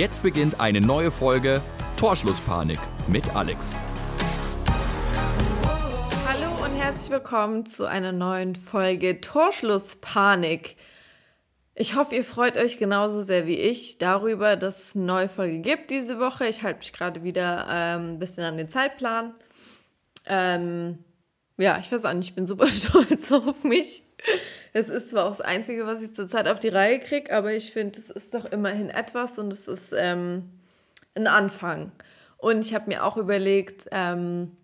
Jetzt beginnt eine neue Folge Torschlusspanik mit Alex. Hallo und herzlich willkommen zu einer neuen Folge Torschlusspanik. Ich hoffe, ihr freut euch genauso sehr wie ich darüber, dass es eine neue Folge gibt diese Woche. Ich halte mich gerade wieder ähm, ein bisschen an den Zeitplan. Ähm, ja, ich weiß auch nicht, ich bin super stolz auf mich. Es ist zwar auch das Einzige, was ich zurzeit auf die Reihe kriege, aber ich finde, es ist doch immerhin etwas und es ist ähm, ein Anfang. Und ich habe mir auch überlegt, ähm,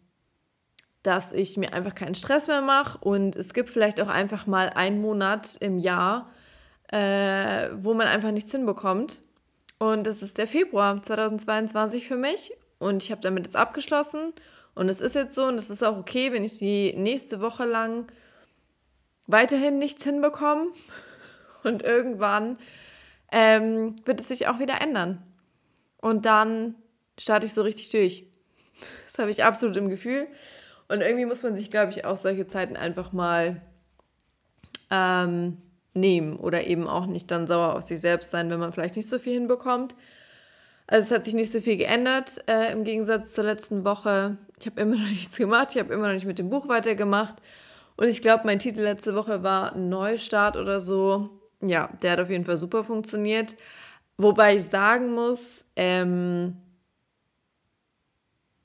dass ich mir einfach keinen Stress mehr mache und es gibt vielleicht auch einfach mal einen Monat im Jahr, äh, wo man einfach nichts hinbekommt. Und das ist der Februar 2022 für mich und ich habe damit jetzt abgeschlossen und es ist jetzt so und es ist auch okay, wenn ich die nächste Woche lang weiterhin nichts hinbekomme. Und irgendwann ähm, wird es sich auch wieder ändern. Und dann starte ich so richtig durch. Das habe ich absolut im Gefühl. Und irgendwie muss man sich, glaube ich, auch solche Zeiten einfach mal ähm, nehmen oder eben auch nicht dann sauer auf sich selbst sein, wenn man vielleicht nicht so viel hinbekommt. Also es hat sich nicht so viel geändert äh, im Gegensatz zur letzten Woche. Ich habe immer noch nichts gemacht, ich habe immer noch nicht mit dem Buch weitergemacht. Und ich glaube, mein Titel letzte Woche war Neustart oder so. Ja, der hat auf jeden Fall super funktioniert. Wobei ich sagen muss, ähm,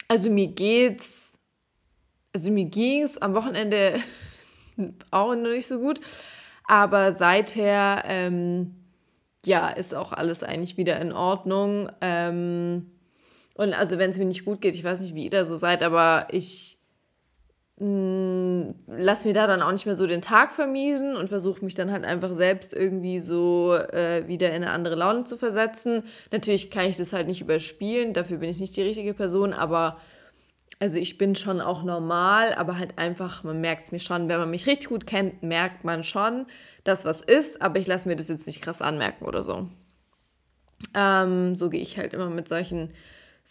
also mir geht's, also mir ging's am Wochenende auch noch nicht so gut, aber seither ähm, ja, ist auch alles eigentlich wieder in Ordnung. Ähm, und also wenn es mir nicht gut geht, ich weiß nicht, wie ihr da so seid, aber ich mm, lass mir da dann auch nicht mehr so den Tag vermiesen und versuche mich dann halt einfach selbst irgendwie so äh, wieder in eine andere Laune zu versetzen. Natürlich kann ich das halt nicht überspielen, dafür bin ich nicht die richtige Person, aber also ich bin schon auch normal, aber halt einfach, man merkt es mir schon, wenn man mich richtig gut kennt, merkt man schon, dass was ist, aber ich lasse mir das jetzt nicht krass anmerken oder so. Ähm, so gehe ich halt immer mit solchen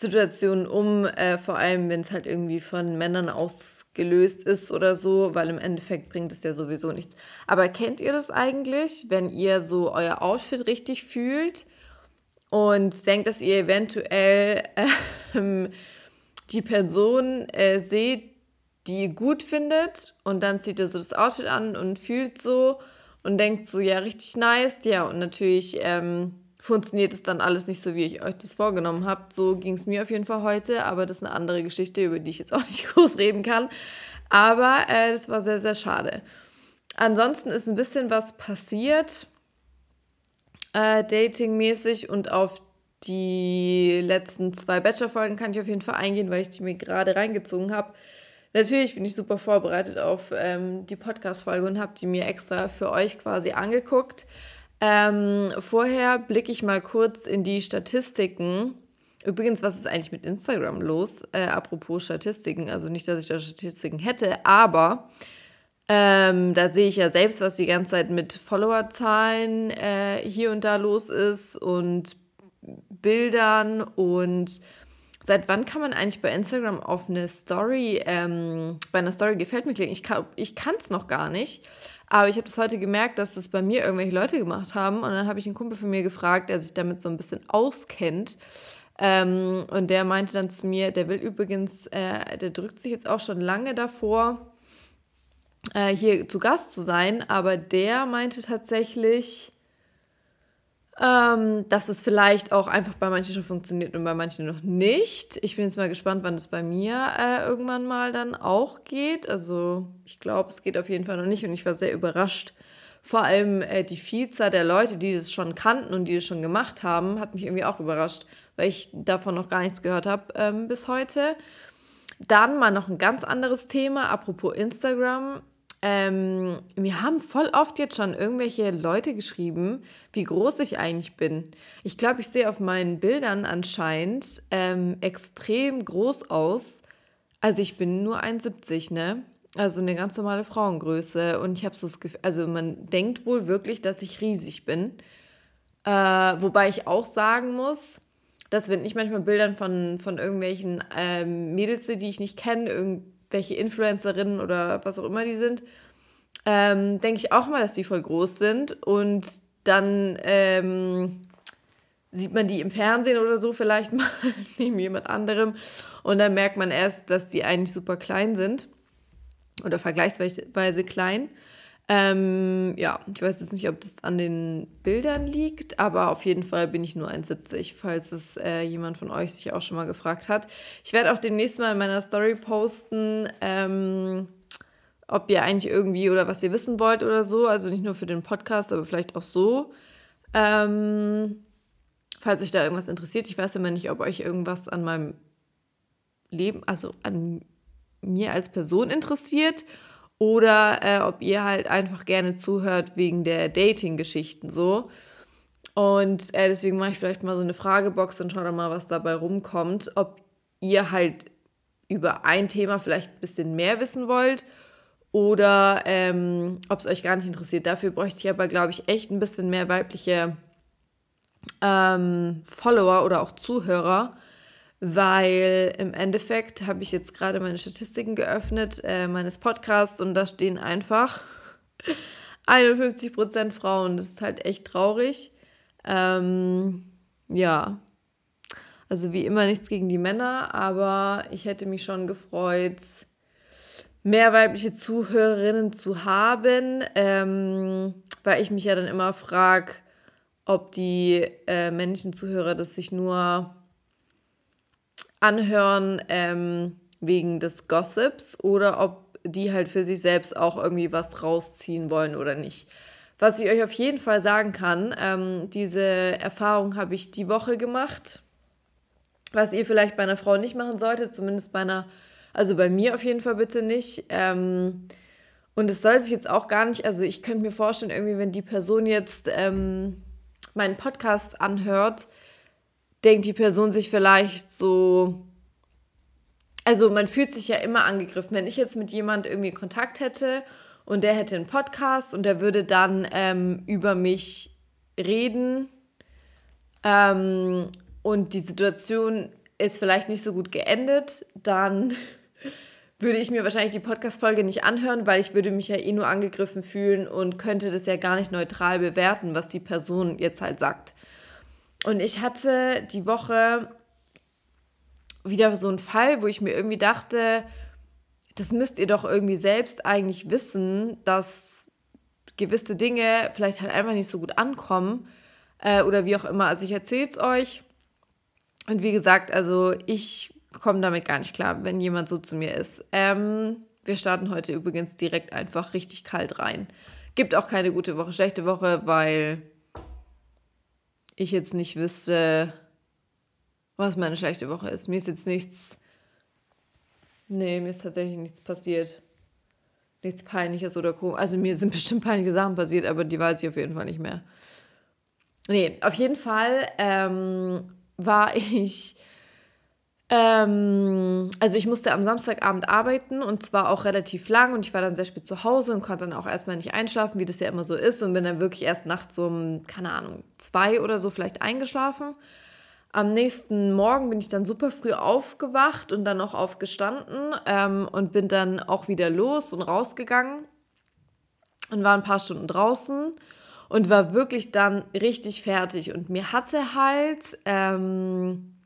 Situationen um, äh, vor allem wenn es halt irgendwie von Männern ausgelöst ist oder so, weil im Endeffekt bringt es ja sowieso nichts. Aber kennt ihr das eigentlich, wenn ihr so euer Outfit richtig fühlt und denkt, dass ihr eventuell äh, die Person äh, seht, die ihr gut findet und dann zieht ihr so das Outfit an und fühlt so und denkt so, ja, richtig nice. Ja, und natürlich ähm, funktioniert es dann alles nicht so, wie ich euch das vorgenommen habt. So ging es mir auf jeden Fall heute, aber das ist eine andere Geschichte, über die ich jetzt auch nicht groß reden kann. Aber äh, das war sehr, sehr schade. Ansonsten ist ein bisschen was passiert, äh, datingmäßig und auf die letzten zwei Bachelor-Folgen kann ich auf jeden Fall eingehen, weil ich die mir gerade reingezogen habe. Natürlich bin ich super vorbereitet auf ähm, die Podcast-Folge und habe die mir extra für euch quasi angeguckt. Ähm, vorher blicke ich mal kurz in die Statistiken. Übrigens, was ist eigentlich mit Instagram los? Äh, apropos Statistiken, also nicht, dass ich da Statistiken hätte, aber ähm, da sehe ich ja selbst, was die ganze Zeit mit Followerzahlen äh, hier und da los ist und Bildern und seit wann kann man eigentlich bei Instagram auf eine Story, ähm, bei einer Story gefällt mir klicken? Ich kann es ich noch gar nicht. Aber ich habe das heute gemerkt, dass das bei mir irgendwelche Leute gemacht haben. Und dann habe ich einen Kumpel von mir gefragt, der sich damit so ein bisschen auskennt. Ähm, und der meinte dann zu mir, der will übrigens, äh, der drückt sich jetzt auch schon lange davor, äh, hier zu Gast zu sein. Aber der meinte tatsächlich, ähm, dass es vielleicht auch einfach bei manchen schon funktioniert und bei manchen noch nicht. Ich bin jetzt mal gespannt, wann das bei mir äh, irgendwann mal dann auch geht. Also ich glaube, es geht auf jeden Fall noch nicht und ich war sehr überrascht. Vor allem äh, die Vielzahl der Leute, die das schon kannten und die das schon gemacht haben, hat mich irgendwie auch überrascht, weil ich davon noch gar nichts gehört habe ähm, bis heute. Dann mal noch ein ganz anderes Thema, apropos Instagram. Ähm, mir haben voll oft jetzt schon irgendwelche Leute geschrieben, wie groß ich eigentlich bin. Ich glaube, ich sehe auf meinen Bildern anscheinend ähm, extrem groß aus. Also ich bin nur 1,70, ne? Also eine ganz normale Frauengröße. Und ich habe so das Gefühl, also man denkt wohl wirklich, dass ich riesig bin. Äh, wobei ich auch sagen muss, dass wenn ich manchmal Bildern von, von irgendwelchen ähm, Mädels die ich nicht kenne, welche Influencerinnen oder was auch immer die sind, ähm, denke ich auch mal, dass die voll groß sind. Und dann ähm, sieht man die im Fernsehen oder so vielleicht mal neben jemand anderem und dann merkt man erst, dass die eigentlich super klein sind oder vergleichsweise klein. Ähm, ja, ich weiß jetzt nicht, ob das an den Bildern liegt, aber auf jeden Fall bin ich nur 1,70, falls es äh, jemand von euch sich auch schon mal gefragt hat. Ich werde auch demnächst mal in meiner Story posten, ähm, ob ihr eigentlich irgendwie oder was ihr wissen wollt oder so. Also nicht nur für den Podcast, aber vielleicht auch so. Ähm, falls euch da irgendwas interessiert. Ich weiß immer nicht, ob euch irgendwas an meinem Leben, also an mir als Person interessiert oder äh, ob ihr halt einfach gerne zuhört wegen der Dating-Geschichten so. Und äh, deswegen mache ich vielleicht mal so eine Fragebox und schaue dann mal, was dabei rumkommt. Ob ihr halt über ein Thema vielleicht ein bisschen mehr wissen wollt oder ähm, ob es euch gar nicht interessiert. Dafür bräuchte ich aber, glaube ich, echt ein bisschen mehr weibliche ähm, Follower oder auch Zuhörer weil im Endeffekt habe ich jetzt gerade meine Statistiken geöffnet, äh, meines Podcasts, und da stehen einfach 51% Frauen. Das ist halt echt traurig. Ähm, ja, also wie immer nichts gegen die Männer, aber ich hätte mich schon gefreut, mehr weibliche Zuhörerinnen zu haben, ähm, weil ich mich ja dann immer frage, ob die äh, männlichen Zuhörer das sich nur anhören ähm, wegen des Gossips oder ob die halt für sich selbst auch irgendwie was rausziehen wollen oder nicht. Was ich euch auf jeden Fall sagen kann, ähm, diese Erfahrung habe ich die Woche gemacht, was ihr vielleicht bei einer Frau nicht machen solltet, zumindest bei einer, also bei mir auf jeden Fall bitte nicht. Ähm, und es soll sich jetzt auch gar nicht, also ich könnte mir vorstellen, irgendwie, wenn die Person jetzt ähm, meinen Podcast anhört, denkt die Person sich vielleicht so, also man fühlt sich ja immer angegriffen. Wenn ich jetzt mit jemand irgendwie Kontakt hätte und der hätte einen Podcast und der würde dann ähm, über mich reden ähm, und die Situation ist vielleicht nicht so gut geendet, dann würde ich mir wahrscheinlich die Podcast-Folge nicht anhören, weil ich würde mich ja eh nur angegriffen fühlen und könnte das ja gar nicht neutral bewerten, was die Person jetzt halt sagt. Und ich hatte die Woche wieder so einen Fall, wo ich mir irgendwie dachte, das müsst ihr doch irgendwie selbst eigentlich wissen, dass gewisse Dinge vielleicht halt einfach nicht so gut ankommen äh, oder wie auch immer. Also ich erzähle es euch. Und wie gesagt, also ich komme damit gar nicht klar, wenn jemand so zu mir ist. Ähm, wir starten heute übrigens direkt einfach richtig kalt rein. Gibt auch keine gute Woche, schlechte Woche, weil ich jetzt nicht wüsste, was meine schlechte Woche ist. Mir ist jetzt nichts. Nee, mir ist tatsächlich nichts passiert. Nichts Peinliches oder komisch. Also mir sind bestimmt peinliche Sachen passiert, aber die weiß ich auf jeden Fall nicht mehr. Nee, auf jeden Fall ähm, war ich ähm, also ich musste am Samstagabend arbeiten und zwar auch relativ lang und ich war dann sehr spät zu Hause und konnte dann auch erstmal nicht einschlafen, wie das ja immer so ist und bin dann wirklich erst nachts um, keine Ahnung, zwei oder so vielleicht eingeschlafen. Am nächsten Morgen bin ich dann super früh aufgewacht und dann auch aufgestanden ähm, und bin dann auch wieder los und rausgegangen und war ein paar Stunden draußen und war wirklich dann richtig fertig und mir hatte halt... Ähm,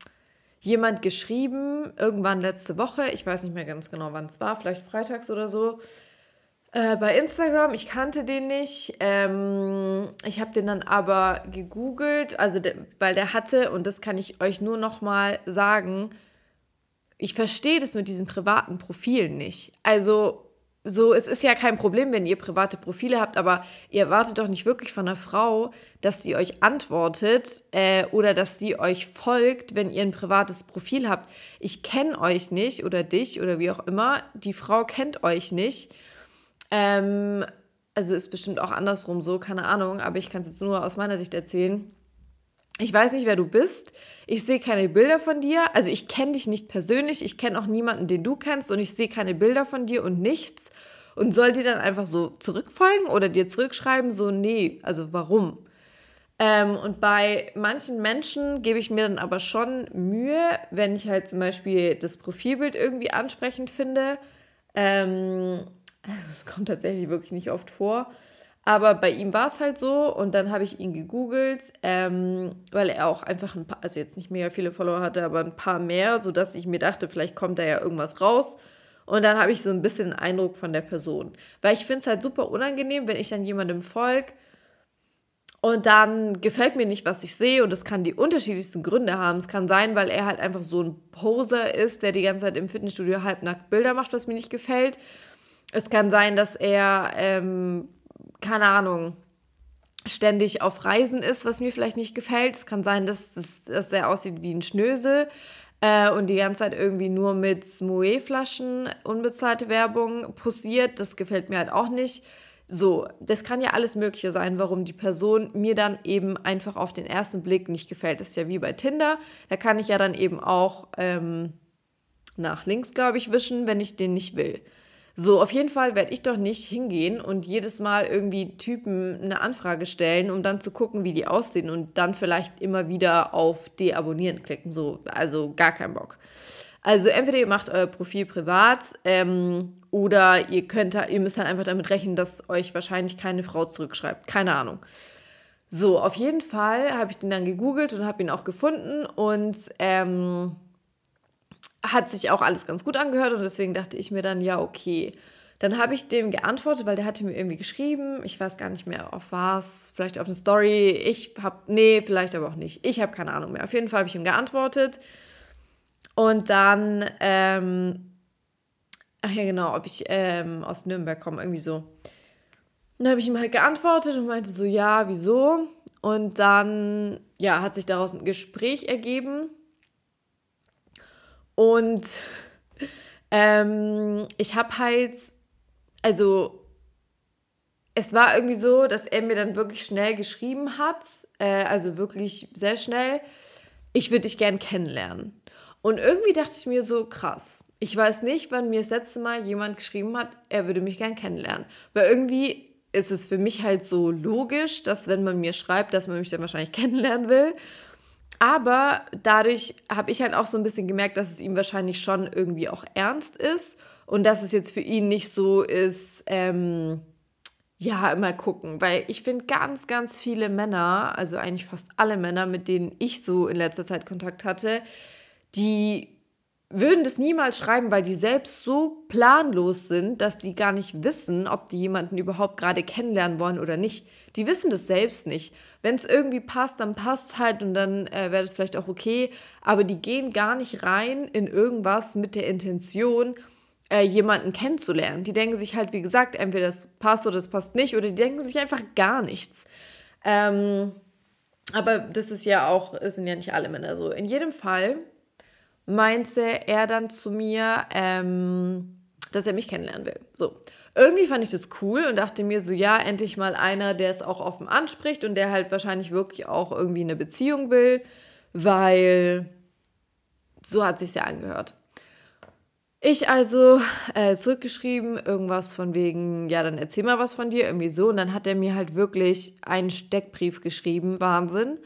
jemand geschrieben, irgendwann letzte Woche, ich weiß nicht mehr ganz genau, wann es war, vielleicht freitags oder so, äh, bei Instagram. Ich kannte den nicht. Ähm, ich habe den dann aber gegoogelt, also der, weil der hatte, und das kann ich euch nur noch mal sagen, ich verstehe das mit diesen privaten Profilen nicht. Also so, es ist ja kein Problem, wenn ihr private Profile habt, aber ihr erwartet doch nicht wirklich von einer Frau, dass sie euch antwortet äh, oder dass sie euch folgt, wenn ihr ein privates Profil habt. Ich kenne euch nicht oder dich oder wie auch immer. Die Frau kennt euch nicht. Ähm, also ist bestimmt auch andersrum so, keine Ahnung, aber ich kann es jetzt nur aus meiner Sicht erzählen. Ich weiß nicht, wer du bist. Ich sehe keine Bilder von dir. Also ich kenne dich nicht persönlich. Ich kenne auch niemanden, den du kennst. Und ich sehe keine Bilder von dir und nichts. Und soll dir dann einfach so zurückfolgen oder dir zurückschreiben, so, nee, also warum? Ähm, und bei manchen Menschen gebe ich mir dann aber schon Mühe, wenn ich halt zum Beispiel das Profilbild irgendwie ansprechend finde. Ähm, also es kommt tatsächlich wirklich nicht oft vor. Aber bei ihm war es halt so und dann habe ich ihn gegoogelt, ähm, weil er auch einfach ein paar, also jetzt nicht mega viele Follower hatte, aber ein paar mehr, sodass ich mir dachte, vielleicht kommt da ja irgendwas raus. Und dann habe ich so ein bisschen einen Eindruck von der Person. Weil ich finde es halt super unangenehm, wenn ich dann jemandem folge und dann gefällt mir nicht, was ich sehe und es kann die unterschiedlichsten Gründe haben. Es kann sein, weil er halt einfach so ein Poser ist, der die ganze Zeit im Fitnessstudio halbnackt Bilder macht, was mir nicht gefällt. Es kann sein, dass er ähm, keine Ahnung, ständig auf Reisen ist, was mir vielleicht nicht gefällt. Es kann sein, dass, das, dass er aussieht wie ein Schnösel äh, und die ganze Zeit irgendwie nur mit Moe-Flaschen unbezahlte Werbung posiert. Das gefällt mir halt auch nicht. So, das kann ja alles Mögliche sein, warum die Person mir dann eben einfach auf den ersten Blick nicht gefällt. Das ist ja wie bei Tinder. Da kann ich ja dann eben auch ähm, nach links, glaube ich, wischen, wenn ich den nicht will. So, auf jeden Fall werde ich doch nicht hingehen und jedes Mal irgendwie Typen eine Anfrage stellen, um dann zu gucken, wie die aussehen und dann vielleicht immer wieder auf Deabonnieren klicken. So, also gar kein Bock. Also entweder ihr macht euer Profil privat ähm, oder ihr könnt, ihr müsst dann einfach damit rechnen, dass euch wahrscheinlich keine Frau zurückschreibt. Keine Ahnung. So, auf jeden Fall habe ich den dann gegoogelt und habe ihn auch gefunden und ähm, hat sich auch alles ganz gut angehört und deswegen dachte ich mir dann, ja, okay. Dann habe ich dem geantwortet, weil der hatte mir irgendwie geschrieben, ich weiß gar nicht mehr auf was, vielleicht auf eine Story. Ich habe, nee, vielleicht aber auch nicht. Ich habe keine Ahnung mehr. Auf jeden Fall habe ich ihm geantwortet. Und dann, ähm, ach ja, genau, ob ich ähm, aus Nürnberg komme, irgendwie so. Dann habe ich ihm halt geantwortet und meinte so, ja, wieso? Und dann, ja, hat sich daraus ein Gespräch ergeben. Und ähm, ich habe halt, also es war irgendwie so, dass er mir dann wirklich schnell geschrieben hat, äh, also wirklich sehr schnell, ich würde dich gern kennenlernen. Und irgendwie dachte ich mir so, krass. Ich weiß nicht, wann mir das letzte Mal jemand geschrieben hat, er würde mich gern kennenlernen. Weil irgendwie ist es für mich halt so logisch, dass wenn man mir schreibt, dass man mich dann wahrscheinlich kennenlernen will. Aber dadurch habe ich halt auch so ein bisschen gemerkt, dass es ihm wahrscheinlich schon irgendwie auch ernst ist und dass es jetzt für ihn nicht so ist, ähm, ja, mal gucken. Weil ich finde ganz, ganz viele Männer, also eigentlich fast alle Männer, mit denen ich so in letzter Zeit Kontakt hatte, die würden das niemals schreiben, weil die selbst so planlos sind, dass die gar nicht wissen, ob die jemanden überhaupt gerade kennenlernen wollen oder nicht. Die wissen das selbst nicht. Wenn es irgendwie passt, dann passt halt und dann äh, wäre das vielleicht auch okay. Aber die gehen gar nicht rein in irgendwas mit der Intention, äh, jemanden kennenzulernen. Die denken sich halt, wie gesagt, entweder das passt oder das passt nicht oder die denken sich einfach gar nichts. Ähm, aber das ist ja auch, das sind ja nicht alle Männer so. In jedem Fall meinte er dann zu mir, ähm, dass er mich kennenlernen will. So. Irgendwie fand ich das cool und dachte mir so, ja, endlich mal einer, der es auch offen anspricht und der halt wahrscheinlich wirklich auch irgendwie eine Beziehung will, weil so hat sich ja angehört. Ich also äh, zurückgeschrieben, irgendwas von wegen, ja, dann erzähl mal was von dir, irgendwie so. Und dann hat er mir halt wirklich einen Steckbrief geschrieben, Wahnsinn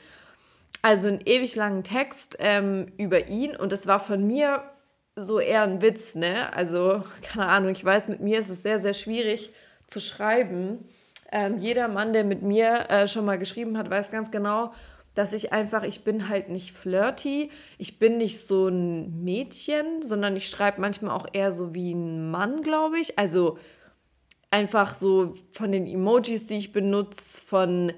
also einen ewig langen Text ähm, über ihn und es war von mir so eher ein Witz, ne? Also, keine Ahnung, ich weiß, mit mir ist es sehr, sehr schwierig zu schreiben. Ähm, jeder Mann, der mit mir äh, schon mal geschrieben hat, weiß ganz genau, dass ich einfach, ich bin halt nicht flirty, ich bin nicht so ein Mädchen, sondern ich schreibe manchmal auch eher so wie ein Mann, glaube ich. Also einfach so von den Emojis, die ich benutze, von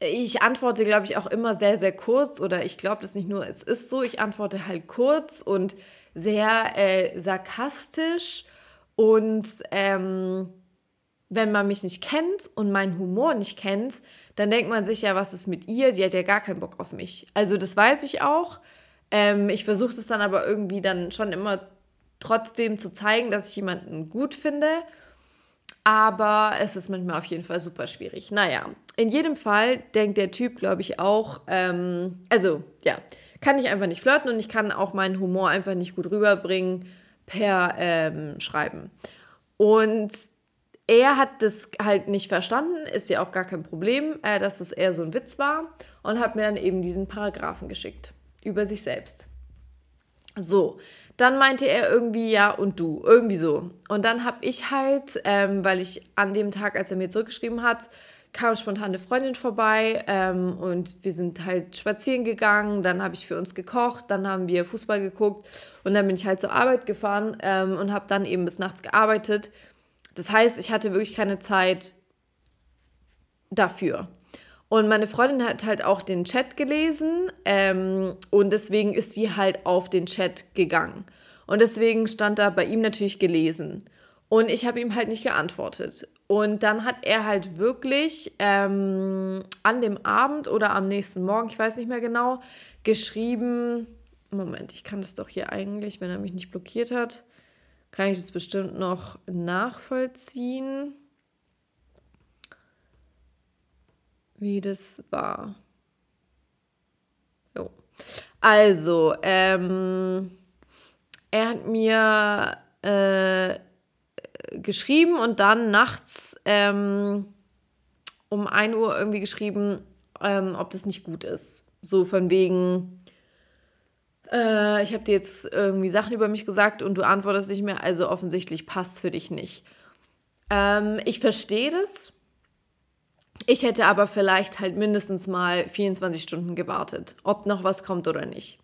ich antworte, glaube ich, auch immer sehr, sehr kurz oder ich glaube das nicht nur, es ist so, ich antworte halt kurz und sehr äh, sarkastisch und ähm, wenn man mich nicht kennt und meinen Humor nicht kennt, dann denkt man sich ja, was ist mit ihr? Die hat ja gar keinen Bock auf mich. Also das weiß ich auch. Ähm, ich versuche es dann aber irgendwie dann schon immer trotzdem zu zeigen, dass ich jemanden gut finde. Aber es ist manchmal auf jeden Fall super schwierig. Naja, in jedem Fall denkt der Typ, glaube ich, auch, ähm, also ja, kann ich einfach nicht flirten und ich kann auch meinen Humor einfach nicht gut rüberbringen per ähm, Schreiben. Und er hat das halt nicht verstanden, ist ja auch gar kein Problem, äh, dass es eher so ein Witz war und hat mir dann eben diesen Paragraphen geschickt über sich selbst. So, Dann meinte er irgendwie, ja, und du, irgendwie so. Und dann habe ich halt, ähm, weil ich an dem Tag, als er mir zurückgeschrieben hat, kam spontan eine Freundin vorbei ähm, und wir sind halt spazieren gegangen. Dann habe ich für uns gekocht, dann haben wir Fußball geguckt und dann bin ich halt zur Arbeit gefahren ähm, und habe dann eben bis nachts gearbeitet. Das heißt, ich hatte wirklich keine Zeit dafür. Und meine Freundin hat halt auch den Chat gelesen ähm, und deswegen ist sie halt auf den Chat gegangen. Und deswegen stand da bei ihm natürlich gelesen. Und ich habe ihm halt nicht geantwortet. Und dann hat er halt wirklich ähm, an dem Abend oder am nächsten Morgen, ich weiß nicht mehr genau, geschrieben, Moment, ich kann das doch hier eigentlich, wenn er mich nicht blockiert hat, kann ich das bestimmt noch nachvollziehen. wie das war. Jo. Also, ähm, er hat mir äh, geschrieben und dann nachts ähm, um 1 Uhr irgendwie geschrieben, ähm, ob das nicht gut ist. So von wegen, äh, ich habe dir jetzt irgendwie Sachen über mich gesagt und du antwortest nicht mehr, also offensichtlich passt für dich nicht. Ähm, ich verstehe das ich hätte aber vielleicht halt mindestens mal 24 Stunden gewartet, ob noch was kommt oder nicht.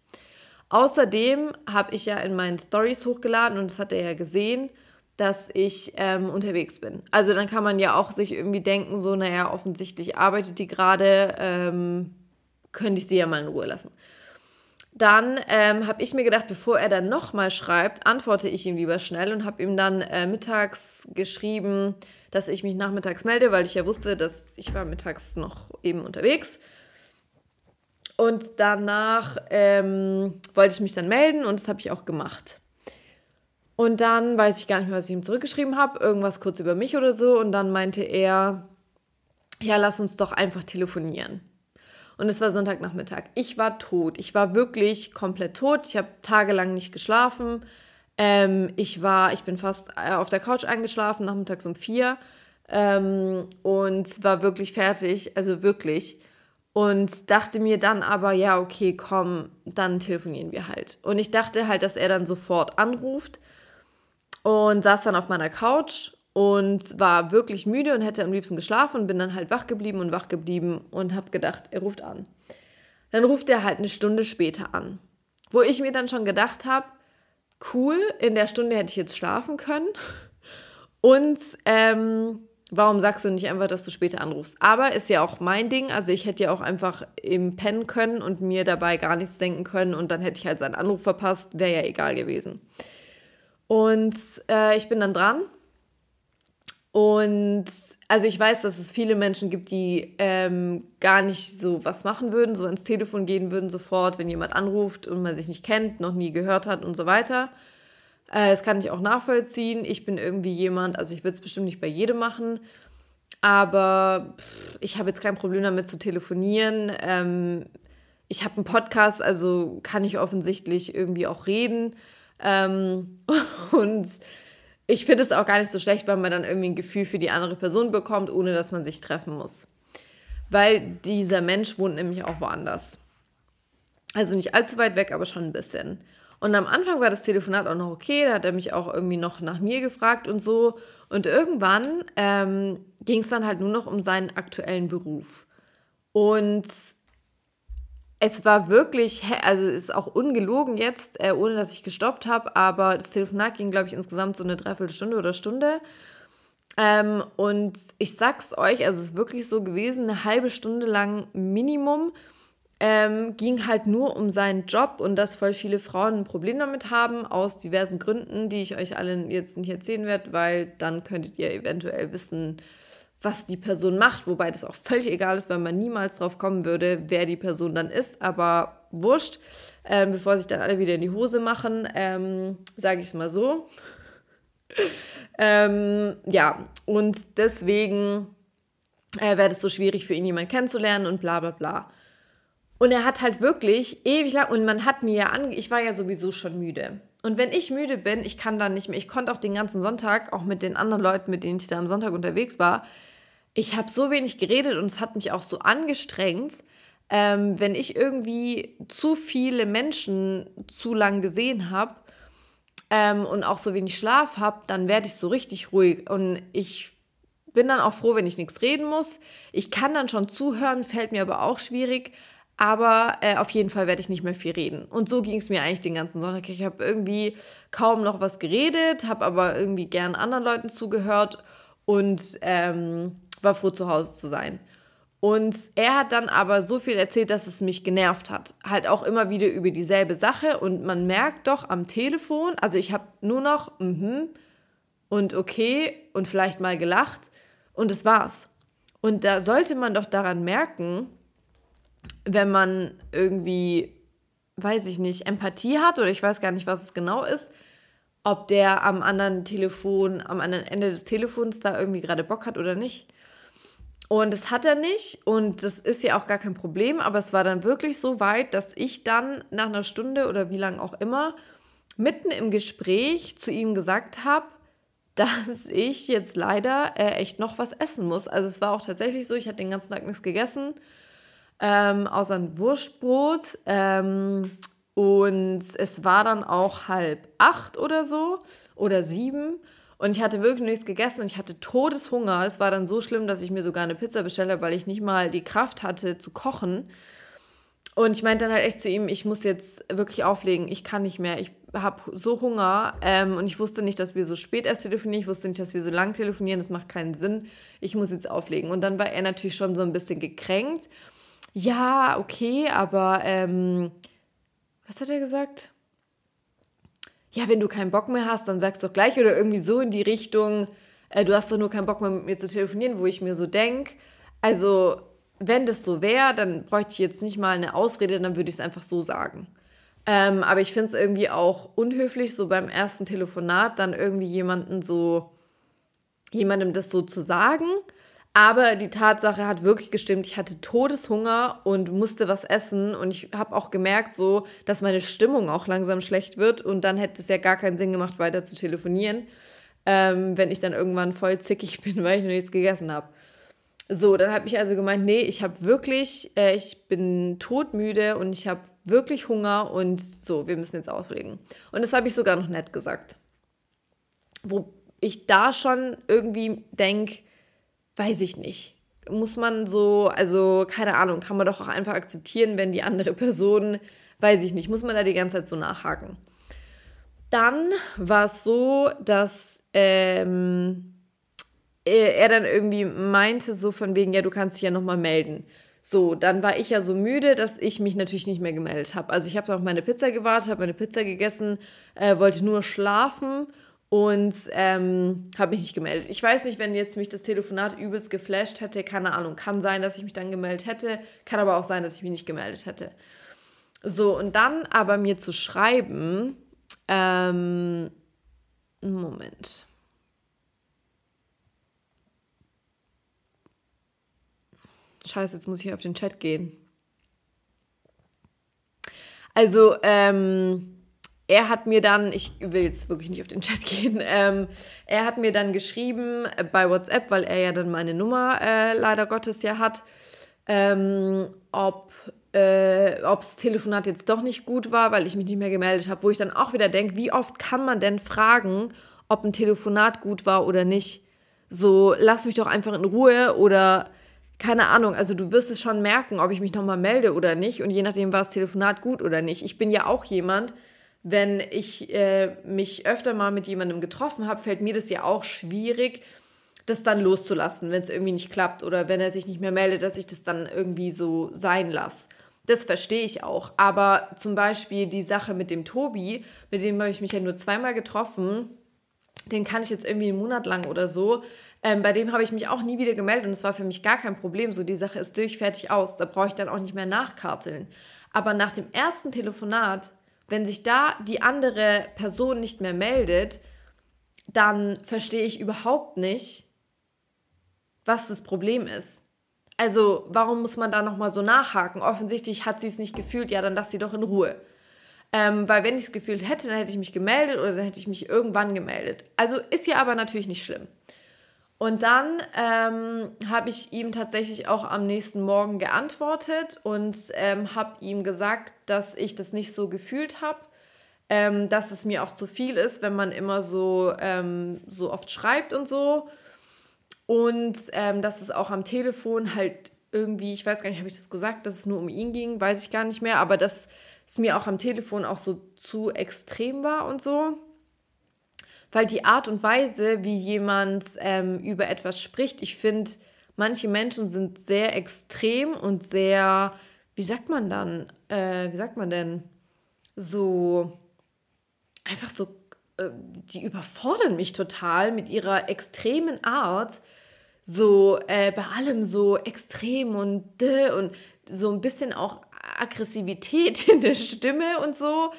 Außerdem habe ich ja in meinen Stories hochgeladen und das hat er ja gesehen, dass ich ähm, unterwegs bin. Also dann kann man ja auch sich irgendwie denken, so, naja, offensichtlich arbeitet die gerade, ähm, könnte ich sie ja mal in Ruhe lassen. Dann ähm, habe ich mir gedacht, bevor er dann nochmal schreibt, antworte ich ihm lieber schnell und habe ihm dann äh, mittags geschrieben, dass ich mich nachmittags melde, weil ich ja wusste, dass ich war mittags noch eben unterwegs. Und danach ähm, wollte ich mich dann melden und das habe ich auch gemacht. Und dann weiß ich gar nicht mehr, was ich ihm zurückgeschrieben habe, irgendwas kurz über mich oder so. Und dann meinte er, ja, lass uns doch einfach telefonieren. Und es war Sonntagnachmittag. Ich war tot. Ich war wirklich komplett tot. Ich habe tagelang nicht geschlafen. Ähm, ich war, ich bin fast äh, auf der Couch eingeschlafen, nachmittags um vier ähm, und war wirklich fertig, also wirklich. Und dachte mir dann aber, ja, okay, komm, dann telefonieren wir halt. Und ich dachte halt, dass er dann sofort anruft und saß dann auf meiner Couch und war wirklich müde und hätte am liebsten geschlafen und bin dann halt wach geblieben und wach geblieben und habe gedacht, er ruft an. Dann ruft er halt eine Stunde später an, wo ich mir dann schon gedacht habe, cool, in der Stunde hätte ich jetzt schlafen können. Und ähm, warum sagst du nicht einfach, dass du später anrufst? Aber ist ja auch mein Ding. Also ich hätte ja auch einfach im pennen können und mir dabei gar nichts denken können und dann hätte ich halt seinen Anruf verpasst. Wäre ja egal gewesen. Und äh, ich bin dann dran. Und also ich weiß, dass es viele Menschen gibt, die ähm, gar nicht so was machen würden, so ans Telefon gehen würden sofort, wenn jemand anruft und man sich nicht kennt, noch nie gehört hat und so weiter. Äh, das kann ich auch nachvollziehen. Ich bin irgendwie jemand, also ich würde es bestimmt nicht bei jedem machen, aber pff, ich habe jetzt kein Problem damit zu telefonieren. Ähm, ich habe einen Podcast, also kann ich offensichtlich irgendwie auch reden. Ähm, und ich finde es auch gar nicht so schlecht, weil man dann irgendwie ein Gefühl für die andere Person bekommt, ohne dass man sich treffen muss. Weil dieser Mensch wohnt nämlich auch woanders. Also nicht allzu weit weg, aber schon ein bisschen. Und am Anfang war das Telefonat auch noch okay, da hat er mich auch irgendwie noch nach mir gefragt und so. Und irgendwann ähm, ging es dann halt nur noch um seinen aktuellen Beruf. Und es war wirklich, also ist auch ungelogen jetzt, äh, ohne dass ich gestoppt habe, aber das Telefonat ging, glaube ich, insgesamt so eine Dreiviertelstunde oder Stunde. Ähm, und ich sag's euch, also es ist wirklich so gewesen, eine halbe Stunde lang Minimum ähm, ging halt nur um seinen Job und dass voll viele Frauen ein Problem damit haben, aus diversen Gründen, die ich euch alle jetzt nicht erzählen werde, weil dann könntet ihr eventuell wissen, was die Person macht, wobei das auch völlig egal ist, weil man niemals drauf kommen würde, wer die Person dann ist, aber wurscht. Ähm, bevor sich dann alle wieder in die Hose machen, ähm, sage ich es mal so. ähm, ja, und deswegen äh, wäre es so schwierig für ihn, jemanden kennenzulernen und bla bla bla. Und er hat halt wirklich ewig lang, und man hat mir ja ange, ich war ja sowieso schon müde. Und wenn ich müde bin, ich kann dann nicht mehr, ich konnte auch den ganzen Sonntag, auch mit den anderen Leuten, mit denen ich da am Sonntag unterwegs war, ich habe so wenig geredet und es hat mich auch so angestrengt, ähm, wenn ich irgendwie zu viele Menschen zu lang gesehen habe ähm, und auch so wenig Schlaf habe, dann werde ich so richtig ruhig und ich bin dann auch froh, wenn ich nichts reden muss. Ich kann dann schon zuhören, fällt mir aber auch schwierig. Aber äh, auf jeden Fall werde ich nicht mehr viel reden. Und so ging es mir eigentlich den ganzen Sonntag. Ich habe irgendwie kaum noch was geredet, habe aber irgendwie gern anderen Leuten zugehört und ähm, war froh, zu Hause zu sein. Und er hat dann aber so viel erzählt, dass es mich genervt hat. Halt auch immer wieder über dieselbe Sache. Und man merkt doch am Telefon, also ich habe nur noch mhm und okay und vielleicht mal gelacht und das war's. Und da sollte man doch daran merken, wenn man irgendwie, weiß ich nicht, Empathie hat oder ich weiß gar nicht, was es genau ist, ob der am anderen Telefon, am anderen Ende des Telefons da irgendwie gerade Bock hat oder nicht. Und das hat er nicht und das ist ja auch gar kein Problem, aber es war dann wirklich so weit, dass ich dann nach einer Stunde oder wie lange auch immer mitten im Gespräch zu ihm gesagt habe, dass ich jetzt leider äh, echt noch was essen muss. Also es war auch tatsächlich so, ich hatte den ganzen Tag nichts gegessen, ähm, außer ein Wurstbrot. Ähm, und es war dann auch halb acht oder so oder sieben. Und ich hatte wirklich nichts gegessen und ich hatte Todeshunger. Es war dann so schlimm, dass ich mir sogar eine Pizza bestelle, weil ich nicht mal die Kraft hatte zu kochen. Und ich meinte dann halt echt zu ihm, ich muss jetzt wirklich auflegen, ich kann nicht mehr, ich habe so Hunger ähm, und ich wusste nicht, dass wir so spät erst telefonieren, ich wusste nicht, dass wir so lang telefonieren, das macht keinen Sinn, ich muss jetzt auflegen. Und dann war er natürlich schon so ein bisschen gekränkt. Ja, okay, aber ähm, was hat er gesagt? Ja, wenn du keinen Bock mehr hast, dann sagst du doch gleich oder irgendwie so in die Richtung, äh, du hast doch nur keinen Bock mehr mit mir zu telefonieren, wo ich mir so denke, also wenn das so wäre, dann bräuchte ich jetzt nicht mal eine Ausrede, dann würde ich es einfach so sagen. Ähm, aber ich finde es irgendwie auch unhöflich, so beim ersten Telefonat dann irgendwie jemanden so, jemandem das so zu sagen. Aber die Tatsache hat wirklich gestimmt. Ich hatte Todeshunger und musste was essen. Und ich habe auch gemerkt, so, dass meine Stimmung auch langsam schlecht wird. Und dann hätte es ja gar keinen Sinn gemacht, weiter zu telefonieren, ähm, wenn ich dann irgendwann voll zickig bin, weil ich noch nichts gegessen habe. So, dann habe ich also gemeint, nee, ich habe wirklich, äh, ich bin todmüde und ich habe wirklich Hunger und so, wir müssen jetzt auflegen. Und das habe ich sogar noch nett gesagt. Wo ich da schon irgendwie denke, weiß ich nicht. Muss man so, also keine Ahnung, kann man doch auch einfach akzeptieren, wenn die andere Person, weiß ich nicht, muss man da die ganze Zeit so nachhaken. Dann war es so, dass ähm, er dann irgendwie meinte, so von wegen, ja, du kannst dich ja nochmal melden. So, dann war ich ja so müde, dass ich mich natürlich nicht mehr gemeldet habe. Also ich habe auf meine Pizza gewartet, habe meine Pizza gegessen, äh, wollte nur schlafen und ähm, habe mich nicht gemeldet. Ich weiß nicht, wenn jetzt mich das Telefonat übelst geflasht hätte, keine Ahnung. Kann sein, dass ich mich dann gemeldet hätte, kann aber auch sein, dass ich mich nicht gemeldet hätte. So, und dann aber mir zu schreiben, ähm, Moment. Scheiße, jetzt muss ich auf den Chat gehen. Also, ähm, er hat mir dann, ich will jetzt wirklich nicht auf den Chat gehen, ähm, er hat mir dann geschrieben bei WhatsApp, weil er ja dann meine Nummer äh, leider Gottes ja hat, ähm, ob äh, das Telefonat jetzt doch nicht gut war, weil ich mich nicht mehr gemeldet habe, wo ich dann auch wieder denke, wie oft kann man denn fragen, ob ein Telefonat gut war oder nicht? So, lass mich doch einfach in Ruhe oder keine Ahnung, also du wirst es schon merken, ob ich mich nochmal melde oder nicht. Und je nachdem war das Telefonat gut oder nicht. Ich bin ja auch jemand, wenn ich äh, mich öfter mal mit jemandem getroffen habe, fällt mir das ja auch schwierig, das dann loszulassen, wenn es irgendwie nicht klappt oder wenn er sich nicht mehr meldet, dass ich das dann irgendwie so sein lasse. Das verstehe ich auch. Aber zum Beispiel die Sache mit dem Tobi, mit dem habe ich mich ja nur zweimal getroffen, den kann ich jetzt irgendwie einen Monat lang oder so ähm, bei dem habe ich mich auch nie wieder gemeldet und es war für mich gar kein Problem. So, die Sache ist durch, fertig aus. Da brauche ich dann auch nicht mehr nachkarteln. Aber nach dem ersten Telefonat, wenn sich da die andere Person nicht mehr meldet, dann verstehe ich überhaupt nicht, was das Problem ist. Also, warum muss man da nochmal so nachhaken? Offensichtlich hat sie es nicht gefühlt, ja, dann lass sie doch in Ruhe. Ähm, weil wenn ich es gefühlt hätte, dann hätte ich mich gemeldet oder dann hätte ich mich irgendwann gemeldet. Also ist ja aber natürlich nicht schlimm. Und dann ähm, habe ich ihm tatsächlich auch am nächsten Morgen geantwortet und ähm, habe ihm gesagt, dass ich das nicht so gefühlt habe, ähm, dass es mir auch zu viel ist, wenn man immer so, ähm, so oft schreibt und so. Und ähm, dass es auch am Telefon halt irgendwie, ich weiß gar nicht, habe ich das gesagt, dass es nur um ihn ging, weiß ich gar nicht mehr, aber dass es mir auch am Telefon auch so zu extrem war und so. Weil die Art und Weise, wie jemand ähm, über etwas spricht, ich finde, manche Menschen sind sehr extrem und sehr, wie sagt man dann, äh, wie sagt man denn, so einfach so, äh, die überfordern mich total mit ihrer extremen Art. So äh, bei allem so extrem und und so ein bisschen auch Aggressivität in der Stimme und so.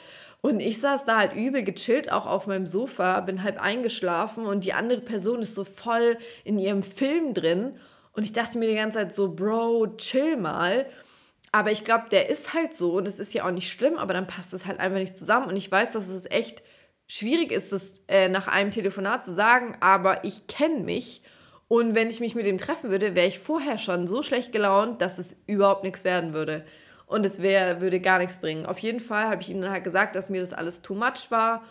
Und ich saß da halt übel gechillt, auch auf meinem Sofa, bin halb eingeschlafen und die andere Person ist so voll in ihrem Film drin. Und ich dachte mir die ganze Zeit so, Bro, chill mal. Aber ich glaube, der ist halt so und es ist ja auch nicht schlimm, aber dann passt es halt einfach nicht zusammen. Und ich weiß, dass es echt schwierig ist, das äh, nach einem Telefonat zu sagen, aber ich kenne mich. Und wenn ich mich mit ihm treffen würde, wäre ich vorher schon so schlecht gelaunt, dass es überhaupt nichts werden würde. Und es wär, würde gar nichts bringen. Auf jeden Fall habe ich ihm dann halt gesagt, dass mir das alles too much war.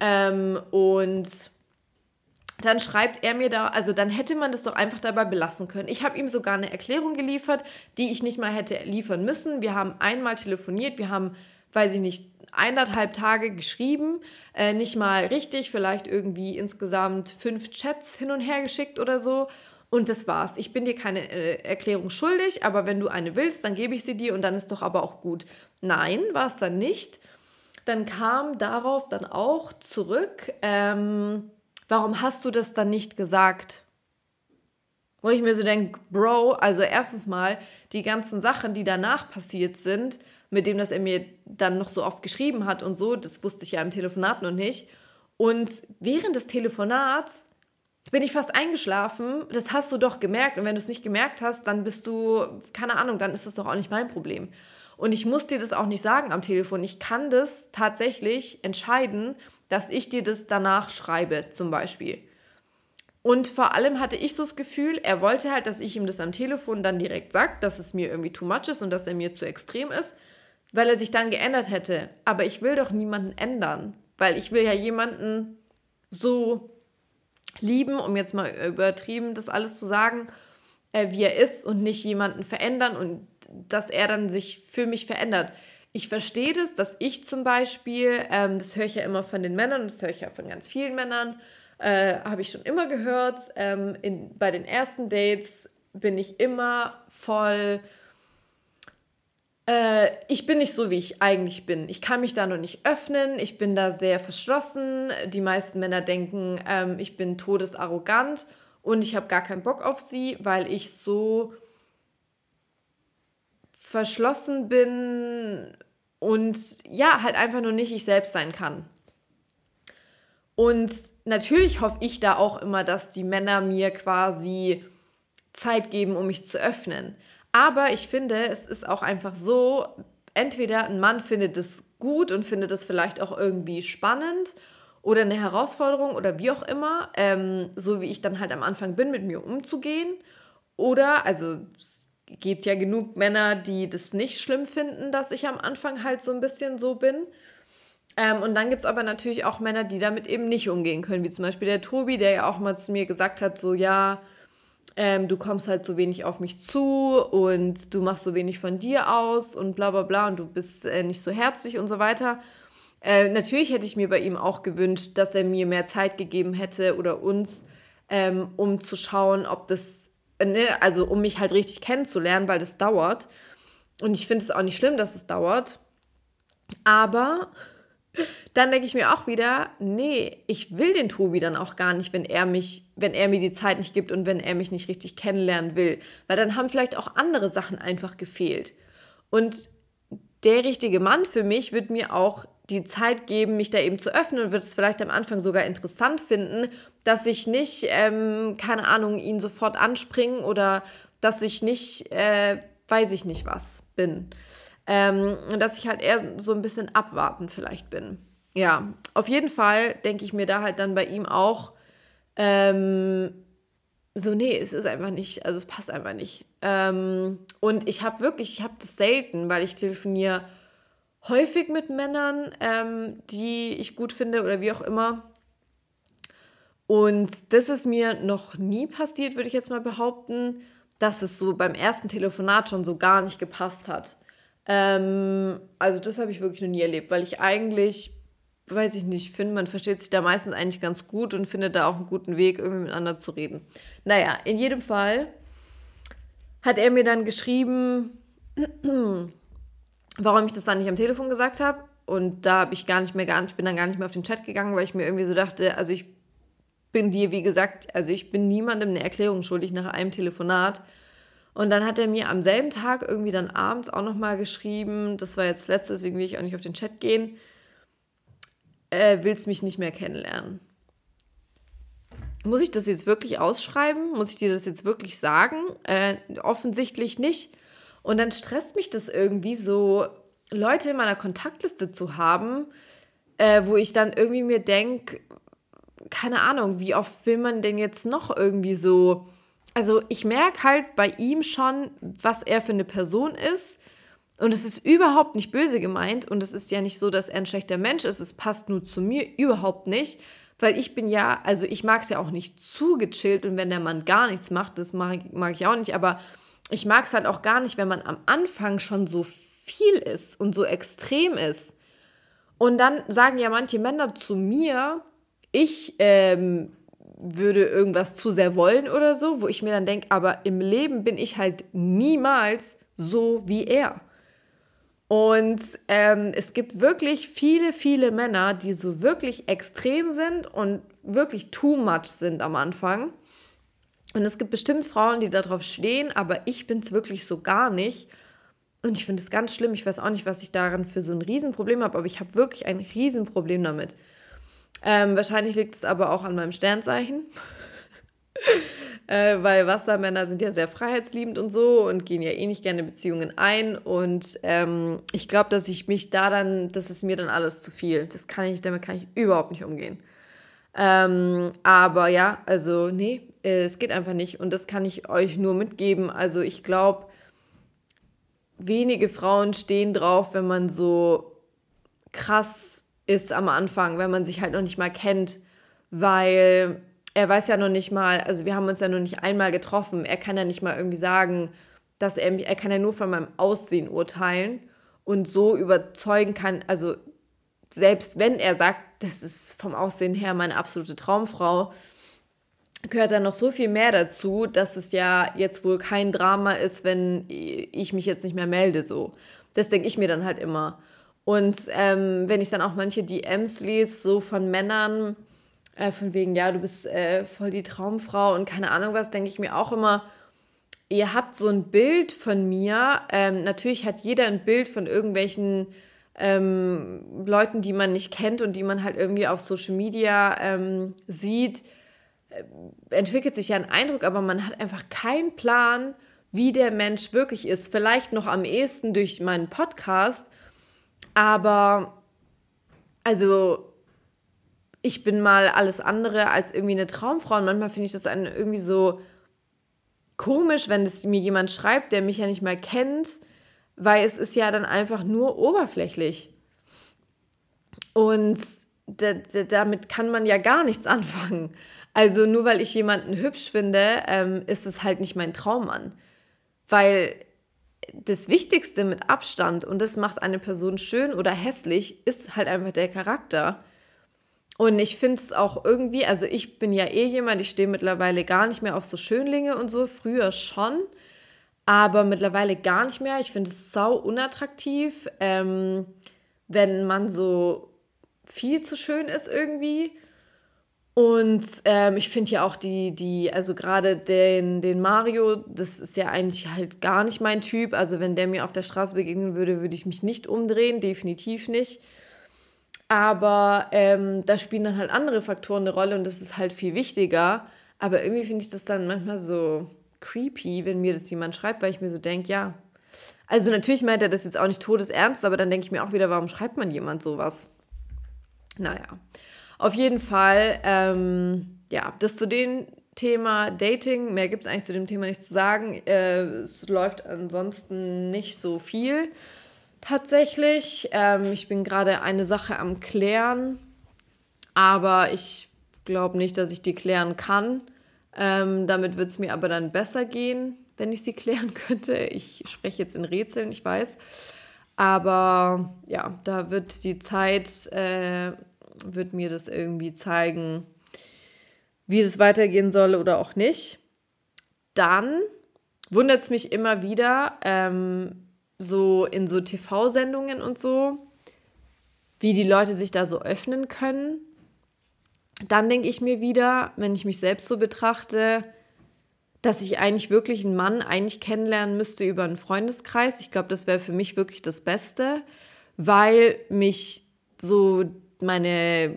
Ähm, und dann schreibt er mir da, also dann hätte man das doch einfach dabei belassen können. Ich habe ihm sogar eine Erklärung geliefert, die ich nicht mal hätte liefern müssen. Wir haben einmal telefoniert, wir haben, weiß ich nicht, eineinhalb Tage geschrieben, äh, nicht mal richtig, vielleicht irgendwie insgesamt fünf Chats hin und her geschickt oder so. Und das war's. Ich bin dir keine äh, Erklärung schuldig, aber wenn du eine willst, dann gebe ich sie dir und dann ist doch aber auch gut. Nein, war es dann nicht. Dann kam darauf dann auch zurück, ähm, warum hast du das dann nicht gesagt? Wo ich mir so denke, Bro, also erstens mal, die ganzen Sachen, die danach passiert sind, mit dem, dass er mir dann noch so oft geschrieben hat und so, das wusste ich ja im Telefonat noch nicht. Und während des Telefonats bin ich fast eingeschlafen. Das hast du doch gemerkt. Und wenn du es nicht gemerkt hast, dann bist du, keine Ahnung, dann ist das doch auch nicht mein Problem. Und ich muss dir das auch nicht sagen am Telefon. Ich kann das tatsächlich entscheiden, dass ich dir das danach schreibe, zum Beispiel. Und vor allem hatte ich so das Gefühl, er wollte halt, dass ich ihm das am Telefon dann direkt sage, dass es mir irgendwie too much ist und dass er mir zu extrem ist, weil er sich dann geändert hätte. Aber ich will doch niemanden ändern, weil ich will ja jemanden so lieben, um jetzt mal übertrieben das alles zu sagen, äh, wie er ist und nicht jemanden verändern und dass er dann sich für mich verändert. Ich verstehe das, dass ich zum Beispiel, ähm, das höre ich ja immer von den Männern, das höre ich ja von ganz vielen Männern, äh, habe ich schon immer gehört, ähm, in, bei den ersten Dates bin ich immer voll, äh, ich bin nicht so, wie ich eigentlich bin. Ich kann mich da noch nicht öffnen, ich bin da sehr verschlossen. Die meisten Männer denken, ähm, ich bin todesarrogant und ich habe gar keinen Bock auf sie, weil ich so verschlossen bin und ja, halt einfach nur nicht ich selbst sein kann. Und natürlich hoffe ich da auch immer, dass die Männer mir quasi Zeit geben, um mich zu öffnen. Aber ich finde, es ist auch einfach so, entweder ein Mann findet es gut und findet es vielleicht auch irgendwie spannend oder eine Herausforderung oder wie auch immer, ähm, so wie ich dann halt am Anfang bin, mit mir umzugehen. Oder, also gibt ja genug Männer, die das nicht schlimm finden, dass ich am Anfang halt so ein bisschen so bin. Ähm, und dann gibt es aber natürlich auch Männer, die damit eben nicht umgehen können, wie zum Beispiel der Tobi, der ja auch mal zu mir gesagt hat, so ja, ähm, du kommst halt so wenig auf mich zu und du machst so wenig von dir aus und bla bla bla und du bist äh, nicht so herzlich und so weiter. Äh, natürlich hätte ich mir bei ihm auch gewünscht, dass er mir mehr Zeit gegeben hätte oder uns, ähm, um zu schauen, ob das ne, also um mich halt richtig kennenzulernen, weil das dauert. Und ich finde es auch nicht schlimm, dass es dauert. Aber dann denke ich mir auch wieder, nee, ich will den Tobi dann auch gar nicht, wenn er mich, wenn er mir die Zeit nicht gibt und wenn er mich nicht richtig kennenlernen will. Weil dann haben vielleicht auch andere Sachen einfach gefehlt. Und der richtige Mann für mich wird mir auch die Zeit geben, mich da eben zu öffnen und wird es vielleicht am Anfang sogar interessant finden, dass ich nicht, ähm, keine Ahnung, ihn sofort anspringen oder dass ich nicht, äh, weiß ich nicht was bin. Ähm, dass ich halt eher so ein bisschen abwarten vielleicht bin. Ja, auf jeden Fall denke ich mir da halt dann bei ihm auch, ähm, so, nee, es ist einfach nicht, also es passt einfach nicht. Ähm, und ich habe wirklich, ich habe das selten, weil ich telefoniere häufig mit Männern, ähm, die ich gut finde oder wie auch immer. Und das ist mir noch nie passiert, würde ich jetzt mal behaupten, dass es so beim ersten Telefonat schon so gar nicht gepasst hat. Ähm, also das habe ich wirklich noch nie erlebt, weil ich eigentlich, weiß ich nicht, finde, man versteht sich da meistens eigentlich ganz gut und findet da auch einen guten Weg, irgendwie miteinander zu reden. Naja, in jedem Fall hat er mir dann geschrieben, warum ich das dann nicht am Telefon gesagt habe. Und da habe ich gar nicht mehr, gar nicht, bin dann gar nicht mehr auf den Chat gegangen, weil ich mir irgendwie so dachte, also ich bin dir, wie gesagt, also ich bin niemandem eine Erklärung schuldig nach einem Telefonat. Und dann hat er mir am selben Tag irgendwie dann abends auch nochmal geschrieben, das war jetzt letztes, deswegen will ich auch nicht auf den Chat gehen, äh, willst mich nicht mehr kennenlernen. Muss ich das jetzt wirklich ausschreiben? Muss ich dir das jetzt wirklich sagen? Äh, offensichtlich nicht. Und dann stresst mich das irgendwie so, Leute in meiner Kontaktliste zu haben, äh, wo ich dann irgendwie mir denke, keine Ahnung, wie oft will man denn jetzt noch irgendwie so. Also ich merke halt bei ihm schon, was er für eine Person ist. Und es ist überhaupt nicht böse gemeint. Und es ist ja nicht so, dass er ein schlechter Mensch ist. Es passt nur zu mir überhaupt nicht. Weil ich bin ja, also ich mag es ja auch nicht zu gechillt. Und wenn der Mann gar nichts macht, das mag ich, mag ich auch nicht. Aber ich mag es halt auch gar nicht, wenn man am Anfang schon so viel ist und so extrem ist. Und dann sagen ja manche Männer zu mir, ich ähm, würde irgendwas zu sehr wollen oder so, wo ich mir dann denke, aber im Leben bin ich halt niemals so wie er. Und ähm, es gibt wirklich viele, viele Männer, die so wirklich extrem sind und wirklich too much sind am Anfang. Und es gibt bestimmt Frauen, die darauf stehen, aber ich bin es wirklich so gar nicht. Und ich finde es ganz schlimm. Ich weiß auch nicht, was ich daran für so ein Riesenproblem habe, aber ich habe wirklich ein Riesenproblem damit. Ähm, wahrscheinlich liegt es aber auch an meinem Sternzeichen. äh, weil Wassermänner sind ja sehr freiheitsliebend und so und gehen ja eh nicht gerne Beziehungen ein. Und ähm, ich glaube, dass ich mich da dann, das ist mir dann alles zu viel. Das kann ich, damit kann ich überhaupt nicht umgehen. Ähm, aber ja, also nee, äh, es geht einfach nicht. Und das kann ich euch nur mitgeben. Also ich glaube, wenige Frauen stehen drauf, wenn man so krass ist am Anfang, wenn man sich halt noch nicht mal kennt, weil er weiß ja noch nicht mal, also wir haben uns ja noch nicht einmal getroffen. Er kann ja nicht mal irgendwie sagen, dass er mich, er kann ja nur von meinem Aussehen urteilen und so überzeugen kann, also selbst wenn er sagt, das ist vom Aussehen her meine absolute Traumfrau, gehört da noch so viel mehr dazu, dass es ja jetzt wohl kein Drama ist, wenn ich mich jetzt nicht mehr melde, so. Das denke ich mir dann halt immer. Und ähm, wenn ich dann auch manche DMs lese, so von Männern, äh, von wegen, ja, du bist äh, voll die Traumfrau und keine Ahnung was, denke ich mir auch immer, ihr habt so ein Bild von mir. Ähm, natürlich hat jeder ein Bild von irgendwelchen ähm, Leuten, die man nicht kennt und die man halt irgendwie auf Social Media ähm, sieht. Äh, entwickelt sich ja ein Eindruck, aber man hat einfach keinen Plan, wie der Mensch wirklich ist. Vielleicht noch am ehesten durch meinen Podcast, aber also ich bin mal alles andere als irgendwie eine Traumfrau und manchmal finde ich das irgendwie so komisch, wenn es mir jemand schreibt, der mich ja nicht mal kennt, weil es ist ja dann einfach nur oberflächlich. Und damit kann man ja gar nichts anfangen. Also nur weil ich jemanden hübsch finde, ähm, ist es halt nicht mein Traummann. Weil das Wichtigste mit Abstand, und das macht eine Person schön oder hässlich, ist halt einfach der Charakter. Und ich finde es auch irgendwie, also ich bin ja eh jemand, ich stehe mittlerweile gar nicht mehr auf so Schönlinge und so, früher schon, aber mittlerweile gar nicht mehr. Ich finde es sau unattraktiv, ähm, wenn man so viel zu schön ist irgendwie. Und ähm, ich finde ja auch die, die, also gerade den, den Mario, das ist ja eigentlich halt gar nicht mein Typ. Also wenn der mir auf der Straße begegnen würde, würde ich mich nicht umdrehen, definitiv nicht. Aber ähm, da spielen dann halt andere Faktoren eine Rolle und das ist halt viel wichtiger. Aber irgendwie finde ich das dann manchmal so creepy, wenn mir das jemand schreibt, weil ich mir so denke, ja. Also natürlich meint er das jetzt auch nicht todesernst, aber dann denke ich mir auch wieder, warum schreibt man jemand sowas? Naja. Auf jeden Fall, ähm, ja, das zu dem Thema Dating, mehr gibt es eigentlich zu dem Thema nicht zu sagen. Äh, es läuft ansonsten nicht so viel. tatsächlich. Ähm, ich bin gerade eine Sache am Klären, aber ich glaube nicht, dass ich die klären kann. Ähm, damit wird es mir aber dann besser gehen, wenn ich sie klären könnte. Ich spreche jetzt in Rätseln, ich weiß. Aber ja, da wird die Zeit, äh, wird mir das irgendwie zeigen, wie das weitergehen soll oder auch nicht. Dann wundert es mich immer wieder, ähm, so in so TV-Sendungen und so, wie die Leute sich da so öffnen können. Dann denke ich mir wieder, wenn ich mich selbst so betrachte, dass ich eigentlich wirklich einen Mann eigentlich kennenlernen müsste über einen Freundeskreis. Ich glaube, das wäre für mich wirklich das Beste, weil mich so meine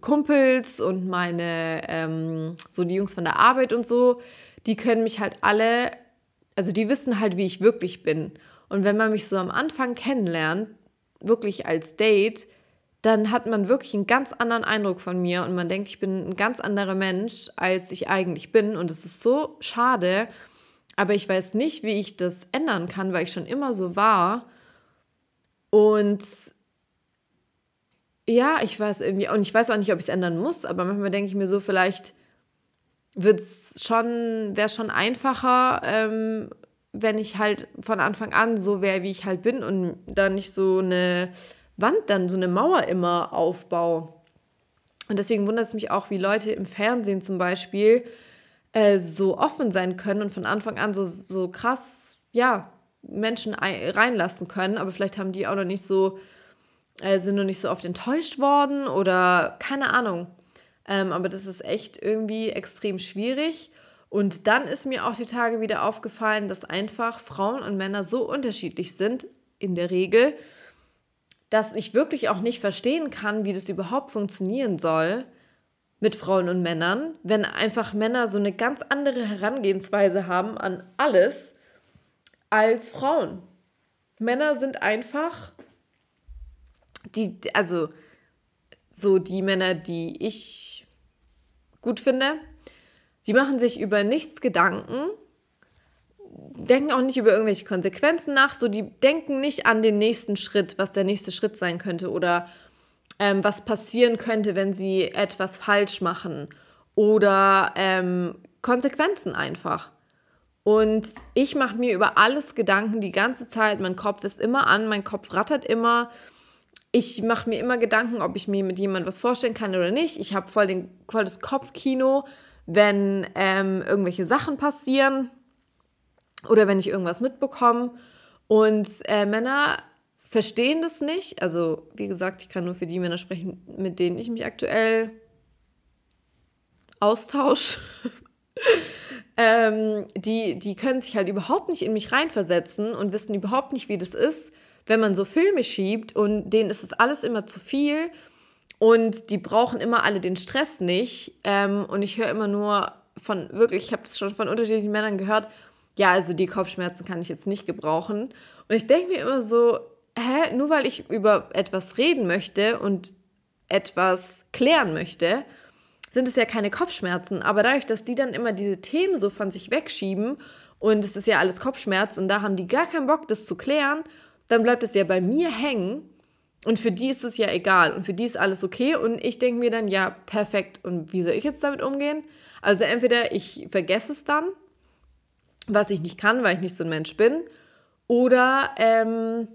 Kumpels und meine, ähm, so die Jungs von der Arbeit und so, die können mich halt alle, also die wissen halt, wie ich wirklich bin. Und wenn man mich so am Anfang kennenlernt, wirklich als Date, dann hat man wirklich einen ganz anderen Eindruck von mir und man denkt, ich bin ein ganz anderer Mensch, als ich eigentlich bin. Und es ist so schade, aber ich weiß nicht, wie ich das ändern kann, weil ich schon immer so war. Und ja, ich weiß irgendwie, und ich weiß auch nicht, ob ich es ändern muss, aber manchmal denke ich mir so, vielleicht wird es schon, wäre schon einfacher, ähm, wenn ich halt von Anfang an so wäre, wie ich halt bin und dann nicht so eine Wand, dann so eine Mauer immer aufbaue. Und deswegen wundert es mich auch, wie Leute im Fernsehen zum Beispiel äh, so offen sein können und von Anfang an so, so krass, ja, Menschen reinlassen können, aber vielleicht haben die auch noch nicht so, äh, sind noch nicht so oft enttäuscht worden oder keine Ahnung. Ähm, aber das ist echt irgendwie extrem schwierig. Und dann ist mir auch die Tage wieder aufgefallen, dass einfach Frauen und Männer so unterschiedlich sind, in der Regel, dass ich wirklich auch nicht verstehen kann, wie das überhaupt funktionieren soll mit Frauen und Männern, wenn einfach Männer so eine ganz andere Herangehensweise haben an alles als Frauen. Männer sind einfach die, also so die Männer, die ich gut finde, die machen sich über nichts Gedanken, denken auch nicht über irgendwelche Konsequenzen nach, so die denken nicht an den nächsten Schritt, was der nächste Schritt sein könnte oder ähm, was passieren könnte, wenn sie etwas falsch machen oder ähm, Konsequenzen einfach. Und ich mache mir über alles Gedanken die ganze Zeit. Mein Kopf ist immer an, mein Kopf rattert immer. Ich mache mir immer Gedanken, ob ich mir mit jemandem was vorstellen kann oder nicht. Ich habe voll, voll das Kopfkino wenn ähm, irgendwelche Sachen passieren oder wenn ich irgendwas mitbekomme. Und äh, Männer verstehen das nicht. Also, wie gesagt, ich kann nur für die Männer sprechen, mit denen ich mich aktuell austausche. ähm, die, die können sich halt überhaupt nicht in mich reinversetzen und wissen überhaupt nicht, wie das ist, wenn man so Filme schiebt und denen ist es alles immer zu viel und die brauchen immer alle den Stress nicht. Ähm, und ich höre immer nur von, wirklich, ich habe das schon von unterschiedlichen Männern gehört, ja, also die Kopfschmerzen kann ich jetzt nicht gebrauchen. Und ich denke mir immer so, hä, nur weil ich über etwas reden möchte und etwas klären möchte, sind es ja keine Kopfschmerzen. Aber dadurch, dass die dann immer diese Themen so von sich wegschieben und es ist ja alles Kopfschmerz und da haben die gar keinen Bock, das zu klären, dann bleibt es ja bei mir hängen und für die ist es ja egal und für die ist alles okay. Und ich denke mir dann, ja, perfekt. Und wie soll ich jetzt damit umgehen? Also entweder ich vergesse es dann, was ich nicht kann, weil ich nicht so ein Mensch bin. Oder, ähm,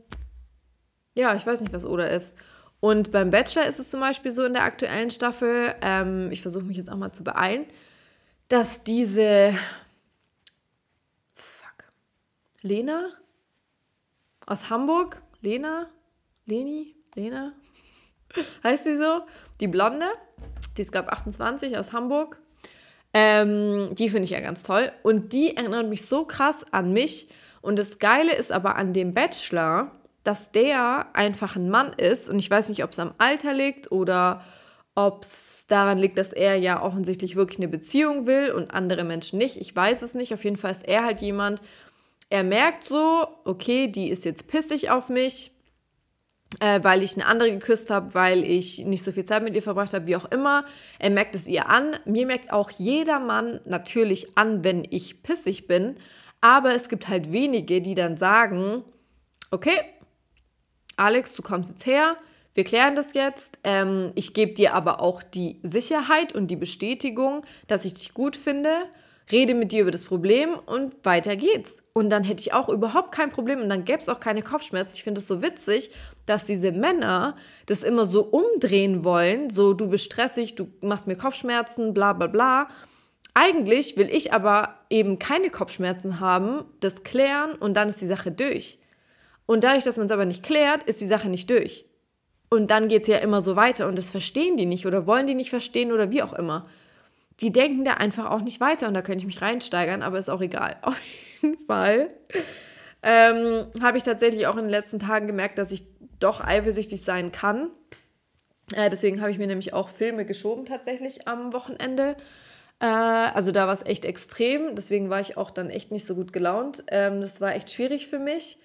ja, ich weiß nicht, was oder ist. Und beim Bachelor ist es zum Beispiel so in der aktuellen Staffel, ähm, ich versuche mich jetzt auch mal zu beeilen, dass diese, fuck, Lena aus Hamburg, Lena, Leni, Lena, heißt sie so? Die Blonde, die ist, glaube 28 aus Hamburg. Ähm, die finde ich ja ganz toll. Und die erinnert mich so krass an mich. Und das Geile ist aber an dem Bachelor, dass der einfach ein Mann ist. Und ich weiß nicht, ob es am Alter liegt oder ob es daran liegt, dass er ja offensichtlich wirklich eine Beziehung will und andere Menschen nicht. Ich weiß es nicht. Auf jeden Fall ist er halt jemand, er merkt so, okay, die ist jetzt pissig auf mich äh, weil ich eine andere geküsst habe, weil ich nicht so viel Zeit mit ihr verbracht habe, wie auch immer. Er merkt es ihr an. Mir merkt auch jeder Mann natürlich an, wenn ich pissig bin. Aber es gibt halt wenige, die dann sagen, okay, Alex, du kommst jetzt her, wir klären das jetzt. Ähm, ich gebe dir aber auch die Sicherheit und die Bestätigung, dass ich dich gut finde. Rede mit dir über das Problem und weiter geht's. Und dann hätte ich auch überhaupt kein Problem und dann gäbe es auch keine Kopfschmerzen. Ich finde es so witzig, dass diese Männer das immer so umdrehen wollen. So, du bist stressig, du machst mir Kopfschmerzen, bla bla bla. Eigentlich will ich aber eben keine Kopfschmerzen haben, das klären und dann ist die Sache durch. Und dadurch, dass man es aber nicht klärt, ist die Sache nicht durch. Und dann geht es ja immer so weiter und das verstehen die nicht oder wollen die nicht verstehen oder wie auch immer. Die denken da einfach auch nicht weiter und da könnte ich mich reinsteigern, aber ist auch egal. Auf jeden Fall ähm, habe ich tatsächlich auch in den letzten Tagen gemerkt, dass ich doch eifersüchtig sein kann. Äh, deswegen habe ich mir nämlich auch Filme geschoben tatsächlich am Wochenende. Äh, also da war es echt extrem. Deswegen war ich auch dann echt nicht so gut gelaunt. Ähm, das war echt schwierig für mich.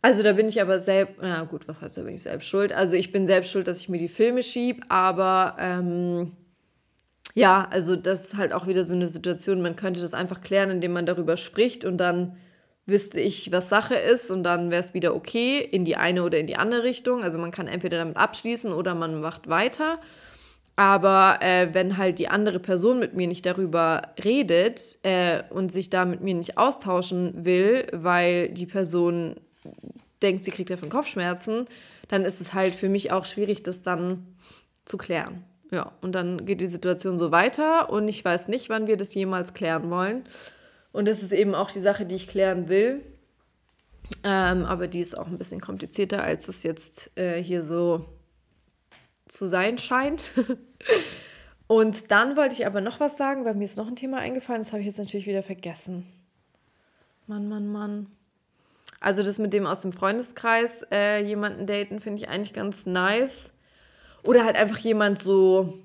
Also da bin ich aber selbst, na gut, was heißt da bin ich selbst schuld? Also ich bin selbst schuld, dass ich mir die Filme schieb, aber ähm, ja, also das ist halt auch wieder so eine Situation, man könnte das einfach klären, indem man darüber spricht und dann wüsste ich, was Sache ist und dann wäre es wieder okay in die eine oder in die andere Richtung. Also man kann entweder damit abschließen oder man macht weiter. Aber äh, wenn halt die andere Person mit mir nicht darüber redet äh, und sich da mit mir nicht austauschen will, weil die Person denkt, sie kriegt davon Kopfschmerzen, dann ist es halt für mich auch schwierig, das dann zu klären. Ja, und dann geht die Situation so weiter und ich weiß nicht, wann wir das jemals klären wollen. Und das ist eben auch die Sache, die ich klären will. Ähm, aber die ist auch ein bisschen komplizierter, als es jetzt äh, hier so zu sein scheint. und dann wollte ich aber noch was sagen, weil mir ist noch ein Thema eingefallen, das habe ich jetzt natürlich wieder vergessen. Mann, Mann, Mann. Also das mit dem aus dem Freundeskreis äh, jemanden daten, finde ich eigentlich ganz nice. Oder halt einfach jemand so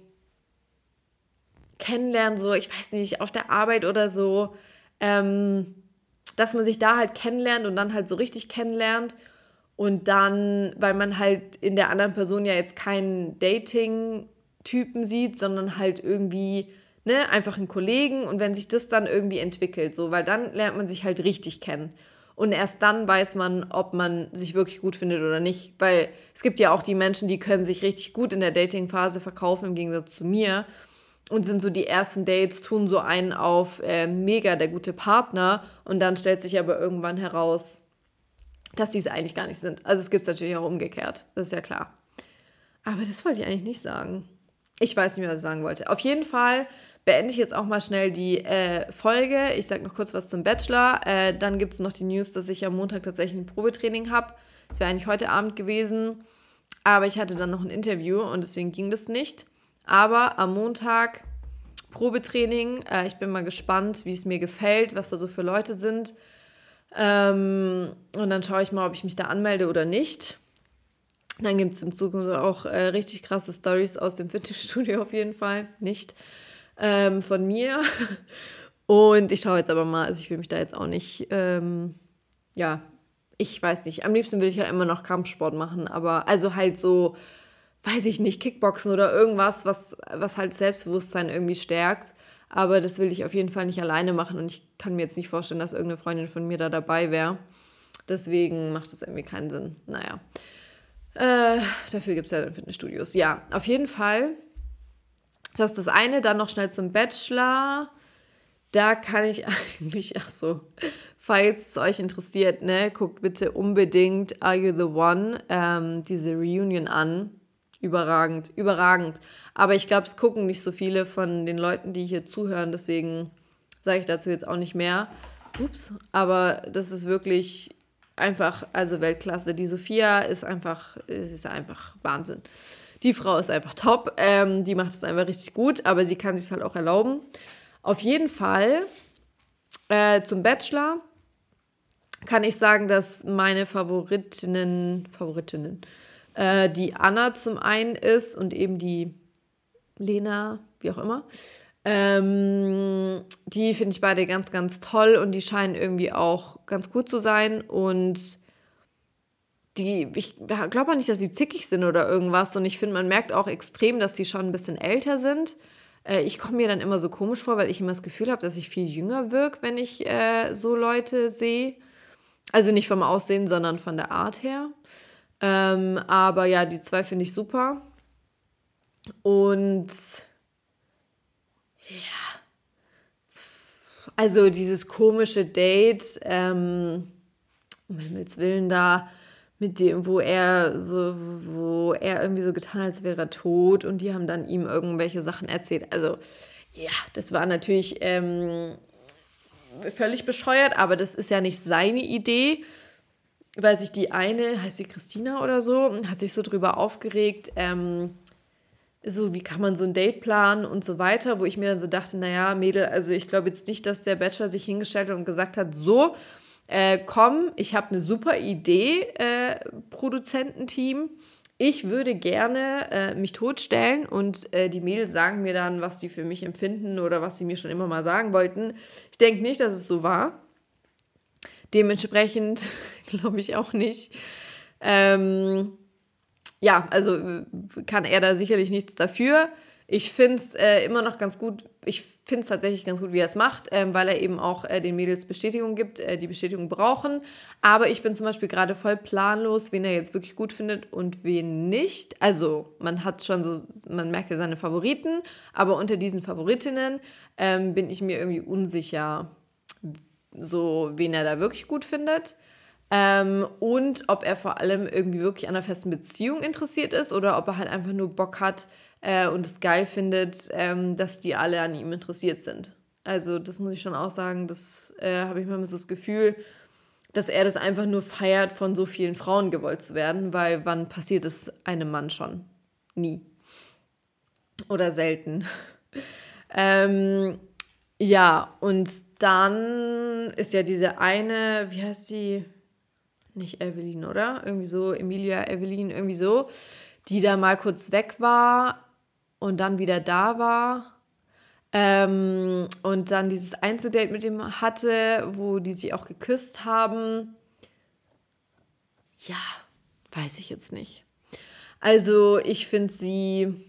kennenlernen, so, ich weiß nicht, auf der Arbeit oder so. Ähm, dass man sich da halt kennenlernt und dann halt so richtig kennenlernt. Und dann, weil man halt in der anderen Person ja jetzt keinen Dating-Typen sieht, sondern halt irgendwie, ne, einfach einen Kollegen. Und wenn sich das dann irgendwie entwickelt, so, weil dann lernt man sich halt richtig kennen. Und erst dann weiß man, ob man sich wirklich gut findet oder nicht. Weil es gibt ja auch die Menschen, die können sich richtig gut in der Dating-Phase verkaufen, im Gegensatz zu mir. Und sind so die ersten Dates, tun so einen auf äh, mega der gute Partner. Und dann stellt sich aber irgendwann heraus, dass diese eigentlich gar nicht sind. Also es gibt es natürlich auch umgekehrt. Das ist ja klar. Aber das wollte ich eigentlich nicht sagen. Ich weiß nicht mehr, was ich sagen wollte. Auf jeden Fall beende ich jetzt auch mal schnell die äh, Folge. Ich sage noch kurz was zum Bachelor. Äh, dann gibt es noch die News, dass ich am Montag tatsächlich ein Probetraining habe. Das wäre eigentlich heute Abend gewesen. Aber ich hatte dann noch ein Interview und deswegen ging das nicht. Aber am Montag Probetraining. Äh, ich bin mal gespannt, wie es mir gefällt, was da so für Leute sind. Ähm, und dann schaue ich mal, ob ich mich da anmelde oder nicht. Dann gibt es im Zukunft auch äh, richtig krasse Stories aus dem Fitnessstudio auf jeden Fall. Nicht ähm, von mir. Und ich schaue jetzt aber mal, also ich will mich da jetzt auch nicht, ähm, ja, ich weiß nicht. Am liebsten würde ich ja immer noch Kampfsport machen, aber also halt so, weiß ich nicht, Kickboxen oder irgendwas, was, was halt Selbstbewusstsein irgendwie stärkt. Aber das will ich auf jeden Fall nicht alleine machen und ich kann mir jetzt nicht vorstellen, dass irgendeine Freundin von mir da dabei wäre. Deswegen macht das irgendwie keinen Sinn. Naja. Äh, dafür gibt es ja dann Fitnessstudios. Ja, auf jeden Fall das ist das eine. Dann noch schnell zum Bachelor. Da kann ich eigentlich, ach so, falls es euch interessiert, ne, guckt bitte unbedingt Are You the One, ähm, diese Reunion an. Überragend, überragend. Aber ich glaube, es gucken nicht so viele von den Leuten, die hier zuhören, deswegen sage ich dazu jetzt auch nicht mehr. Ups, aber das ist wirklich einfach, also Weltklasse. Die Sophia ist einfach, ist einfach Wahnsinn. Die Frau ist einfach top. Ähm, die macht es einfach richtig gut, aber sie kann sich halt auch erlauben. Auf jeden Fall äh, zum Bachelor kann ich sagen, dass meine Favoritinnen, Favoritinnen, äh, die Anna zum einen ist und eben die Lena, wie auch immer. Ähm, die finde ich beide ganz, ganz toll und die scheinen irgendwie auch ganz gut zu sein. Und die, ich glaube auch nicht, dass sie zickig sind oder irgendwas. Und ich finde, man merkt auch extrem, dass sie schon ein bisschen älter sind. Äh, ich komme mir dann immer so komisch vor, weil ich immer das Gefühl habe, dass ich viel jünger wirke, wenn ich äh, so Leute sehe. Also nicht vom Aussehen, sondern von der Art her. Ähm, aber ja, die zwei finde ich super. Und ja, also dieses komische Date, ähm, um Himmels Willen da, mit dem, wo er so, wo er irgendwie so getan hat, als wäre er tot und die haben dann ihm irgendwelche Sachen erzählt. Also, ja, das war natürlich ähm, völlig bescheuert, aber das ist ja nicht seine Idee, weil sich die eine, heißt sie Christina oder so, hat sich so drüber aufgeregt, ähm, so, wie kann man so ein Date planen und so weiter, wo ich mir dann so dachte, naja, Mädel, also ich glaube jetzt nicht, dass der Bachelor sich hingestellt hat und gesagt hat, so, äh, komm, ich habe eine super Idee, äh, Produzententeam. Ich würde gerne äh, mich totstellen und äh, die Mädels sagen mir dann, was die für mich empfinden oder was sie mir schon immer mal sagen wollten. Ich denke nicht, dass es so war. Dementsprechend glaube ich auch nicht. Ähm, ja, also kann er da sicherlich nichts dafür. Ich finde es äh, immer noch ganz gut, ich finde es tatsächlich ganz gut, wie er es macht, ähm, weil er eben auch äh, den Mädels Bestätigung gibt, äh, die Bestätigung brauchen. Aber ich bin zum Beispiel gerade voll planlos, wen er jetzt wirklich gut findet und wen nicht. Also man hat schon so, man merkt ja seine Favoriten, aber unter diesen Favoritinnen ähm, bin ich mir irgendwie unsicher, so wen er da wirklich gut findet. Ähm, und ob er vor allem irgendwie wirklich an einer festen Beziehung interessiert ist oder ob er halt einfach nur Bock hat äh, und es geil findet, ähm, dass die alle an ihm interessiert sind. Also das muss ich schon auch sagen, das äh, habe ich manchmal so das Gefühl, dass er das einfach nur feiert, von so vielen Frauen gewollt zu werden, weil wann passiert es einem Mann schon? Nie. Oder selten. ähm, ja, und dann ist ja diese eine, wie heißt sie? nicht Evelyn, oder? Irgendwie so, Emilia, Evelyn, irgendwie so, die da mal kurz weg war und dann wieder da war. Ähm, und dann dieses Einzeldate mit ihm hatte, wo die sich auch geküsst haben. Ja, weiß ich jetzt nicht. Also, ich finde sie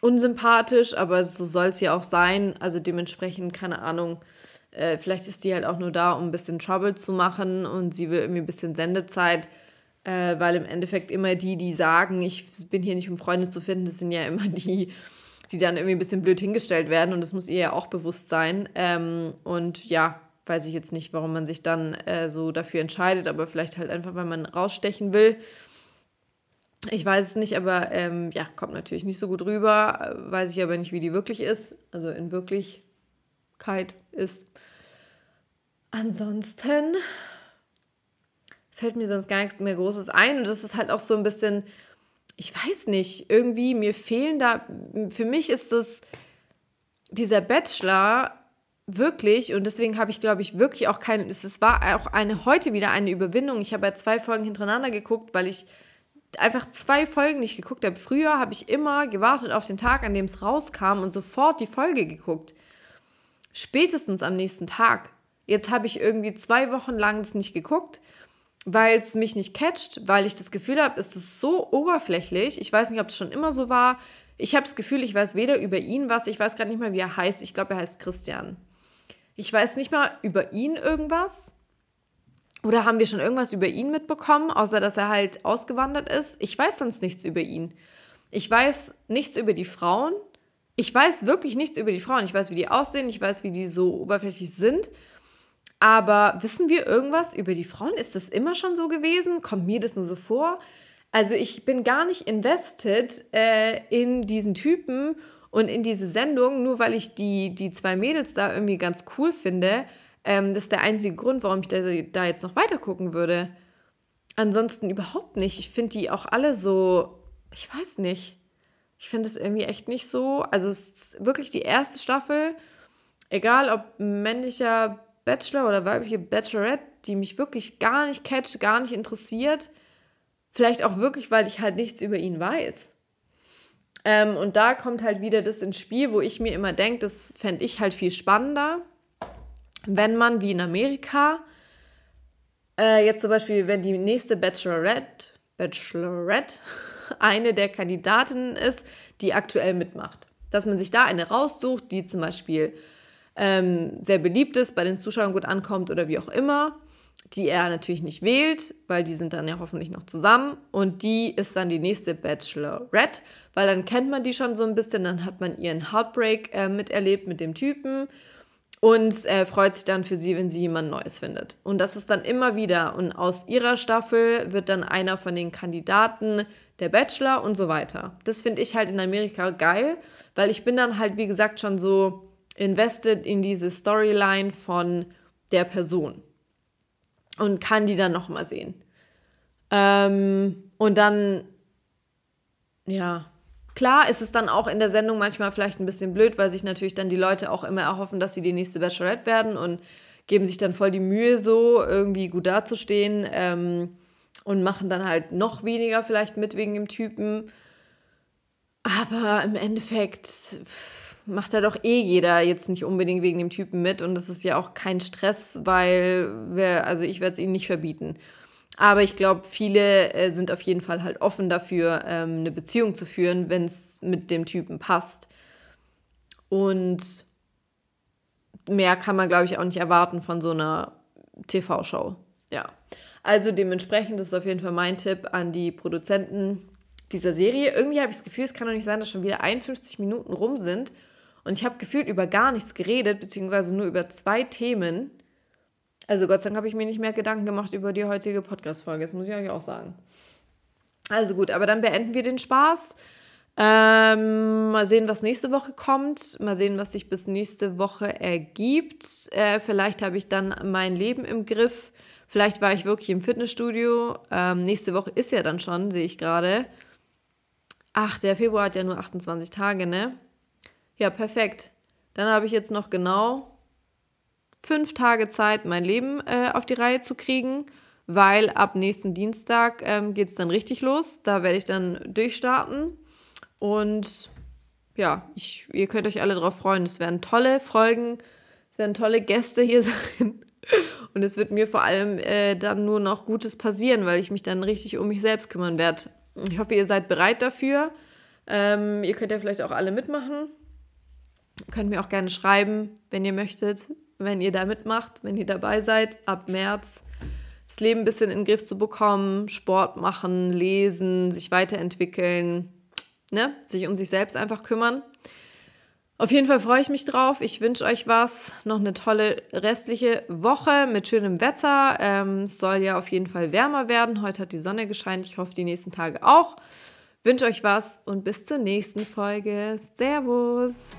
unsympathisch, aber so soll es ja auch sein. Also dementsprechend, keine Ahnung, äh, vielleicht ist die halt auch nur da, um ein bisschen Trouble zu machen und sie will irgendwie ein bisschen Sendezeit, äh, weil im Endeffekt immer die, die sagen, ich bin hier nicht, um Freunde zu finden, das sind ja immer die, die dann irgendwie ein bisschen blöd hingestellt werden und das muss ihr ja auch bewusst sein. Ähm, und ja, weiß ich jetzt nicht, warum man sich dann äh, so dafür entscheidet, aber vielleicht halt einfach, weil man rausstechen will. Ich weiß es nicht, aber ähm, ja, kommt natürlich nicht so gut rüber. Weiß ich aber nicht, wie die wirklich ist. Also in Wirklichkeit ist. Ansonsten fällt mir sonst gar nichts mehr Großes ein. Und das ist halt auch so ein bisschen, ich weiß nicht, irgendwie mir fehlen da, für mich ist das, dieser Bachelor wirklich, und deswegen habe ich, glaube ich, wirklich auch keine, es war auch eine, heute wieder eine Überwindung. Ich habe ja zwei Folgen hintereinander geguckt, weil ich einfach zwei Folgen nicht geguckt habe. Früher habe ich immer gewartet auf den Tag, an dem es rauskam und sofort die Folge geguckt. Spätestens am nächsten Tag. Jetzt habe ich irgendwie zwei Wochen lang das nicht geguckt, weil es mich nicht catcht, weil ich das Gefühl habe, es ist so oberflächlich. Ich weiß nicht, ob es schon immer so war. Ich habe das Gefühl, ich weiß weder über ihn was, ich weiß gerade nicht mal, wie er heißt. Ich glaube, er heißt Christian. Ich weiß nicht mal über ihn irgendwas. Oder haben wir schon irgendwas über ihn mitbekommen, außer dass er halt ausgewandert ist? Ich weiß sonst nichts über ihn. Ich weiß nichts über die Frauen. Ich weiß wirklich nichts über die Frauen. Ich weiß, wie die aussehen, ich weiß, wie die so oberflächlich sind. Aber wissen wir irgendwas über die Frauen? Ist das immer schon so gewesen? Kommt mir das nur so vor? Also ich bin gar nicht invested äh, in diesen Typen und in diese Sendung, nur weil ich die, die zwei Mädels da irgendwie ganz cool finde. Ähm, das ist der einzige Grund, warum ich da, da jetzt noch weiter gucken würde. Ansonsten überhaupt nicht. Ich finde die auch alle so, ich weiß nicht. Ich finde es irgendwie echt nicht so. Also es ist wirklich die erste Staffel, egal ob männlicher Bachelor oder weibliche Bachelorette, die mich wirklich gar nicht catcht, gar nicht interessiert. Vielleicht auch wirklich, weil ich halt nichts über ihn weiß. Ähm, und da kommt halt wieder das ins Spiel, wo ich mir immer denke, das fände ich halt viel spannender, wenn man wie in Amerika äh, jetzt zum Beispiel, wenn die nächste Bachelorette, Bachelorette eine der Kandidatinnen ist, die aktuell mitmacht. Dass man sich da eine raussucht, die zum Beispiel ähm, sehr beliebt ist, bei den Zuschauern gut ankommt oder wie auch immer. die er natürlich nicht wählt, weil die sind dann ja hoffentlich noch zusammen. Und die ist dann die nächste Bachelorette, weil dann kennt man die schon so ein bisschen, dann hat man ihren Heartbreak äh, miterlebt mit dem Typen und äh, freut sich dann für sie, wenn sie jemand Neues findet. Und das ist dann immer wieder. Und aus ihrer Staffel wird dann einer von den Kandidaten der Bachelor und so weiter. Das finde ich halt in Amerika geil, weil ich bin dann halt, wie gesagt, schon so invested in diese Storyline von der Person und kann die dann nochmal sehen. Ähm, und dann, ja, klar ist es dann auch in der Sendung manchmal vielleicht ein bisschen blöd, weil sich natürlich dann die Leute auch immer erhoffen, dass sie die nächste Bachelorette werden und geben sich dann voll die Mühe, so irgendwie gut dazustehen ähm, und machen dann halt noch weniger vielleicht mit wegen dem Typen. Aber im Endeffekt. Pff, macht ja doch eh jeder jetzt nicht unbedingt wegen dem Typen mit und das ist ja auch kein Stress, weil wir, also ich werde es ihnen nicht verbieten. Aber ich glaube, viele äh, sind auf jeden Fall halt offen dafür, ähm, eine Beziehung zu führen, wenn es mit dem Typen passt. Und mehr kann man, glaube ich, auch nicht erwarten von so einer TV-Show. Ja. Also dementsprechend ist auf jeden Fall mein Tipp an die Produzenten dieser Serie. Irgendwie habe ich das Gefühl, es kann doch nicht sein, dass schon wieder 51 Minuten rum sind und ich habe gefühlt über gar nichts geredet, beziehungsweise nur über zwei Themen. Also Gott sei Dank habe ich mir nicht mehr Gedanken gemacht über die heutige Podcast-Folge. Das muss ich euch auch sagen. Also gut, aber dann beenden wir den Spaß. Ähm, mal sehen, was nächste Woche kommt. Mal sehen, was sich bis nächste Woche ergibt. Äh, vielleicht habe ich dann mein Leben im Griff. Vielleicht war ich wirklich im Fitnessstudio. Ähm, nächste Woche ist ja dann schon, sehe ich gerade. Ach, der Februar hat ja nur 28 Tage, ne? Ja, perfekt. Dann habe ich jetzt noch genau fünf Tage Zeit, mein Leben äh, auf die Reihe zu kriegen, weil ab nächsten Dienstag ähm, geht es dann richtig los. Da werde ich dann durchstarten. Und ja, ich, ihr könnt euch alle darauf freuen. Es werden tolle Folgen, es werden tolle Gäste hier sein. Und es wird mir vor allem äh, dann nur noch Gutes passieren, weil ich mich dann richtig um mich selbst kümmern werde. Ich hoffe, ihr seid bereit dafür. Ähm, ihr könnt ja vielleicht auch alle mitmachen. Könnt mir auch gerne schreiben, wenn ihr möchtet, wenn ihr da mitmacht, wenn ihr dabei seid, ab März das Leben ein bisschen in den Griff zu bekommen, Sport machen, lesen, sich weiterentwickeln, ne? sich um sich selbst einfach kümmern. Auf jeden Fall freue ich mich drauf. Ich wünsche euch was. Noch eine tolle restliche Woche mit schönem Wetter. Ähm, es soll ja auf jeden Fall wärmer werden. Heute hat die Sonne gescheint. Ich hoffe, die nächsten Tage auch. Wünsche euch was und bis zur nächsten Folge. Servus.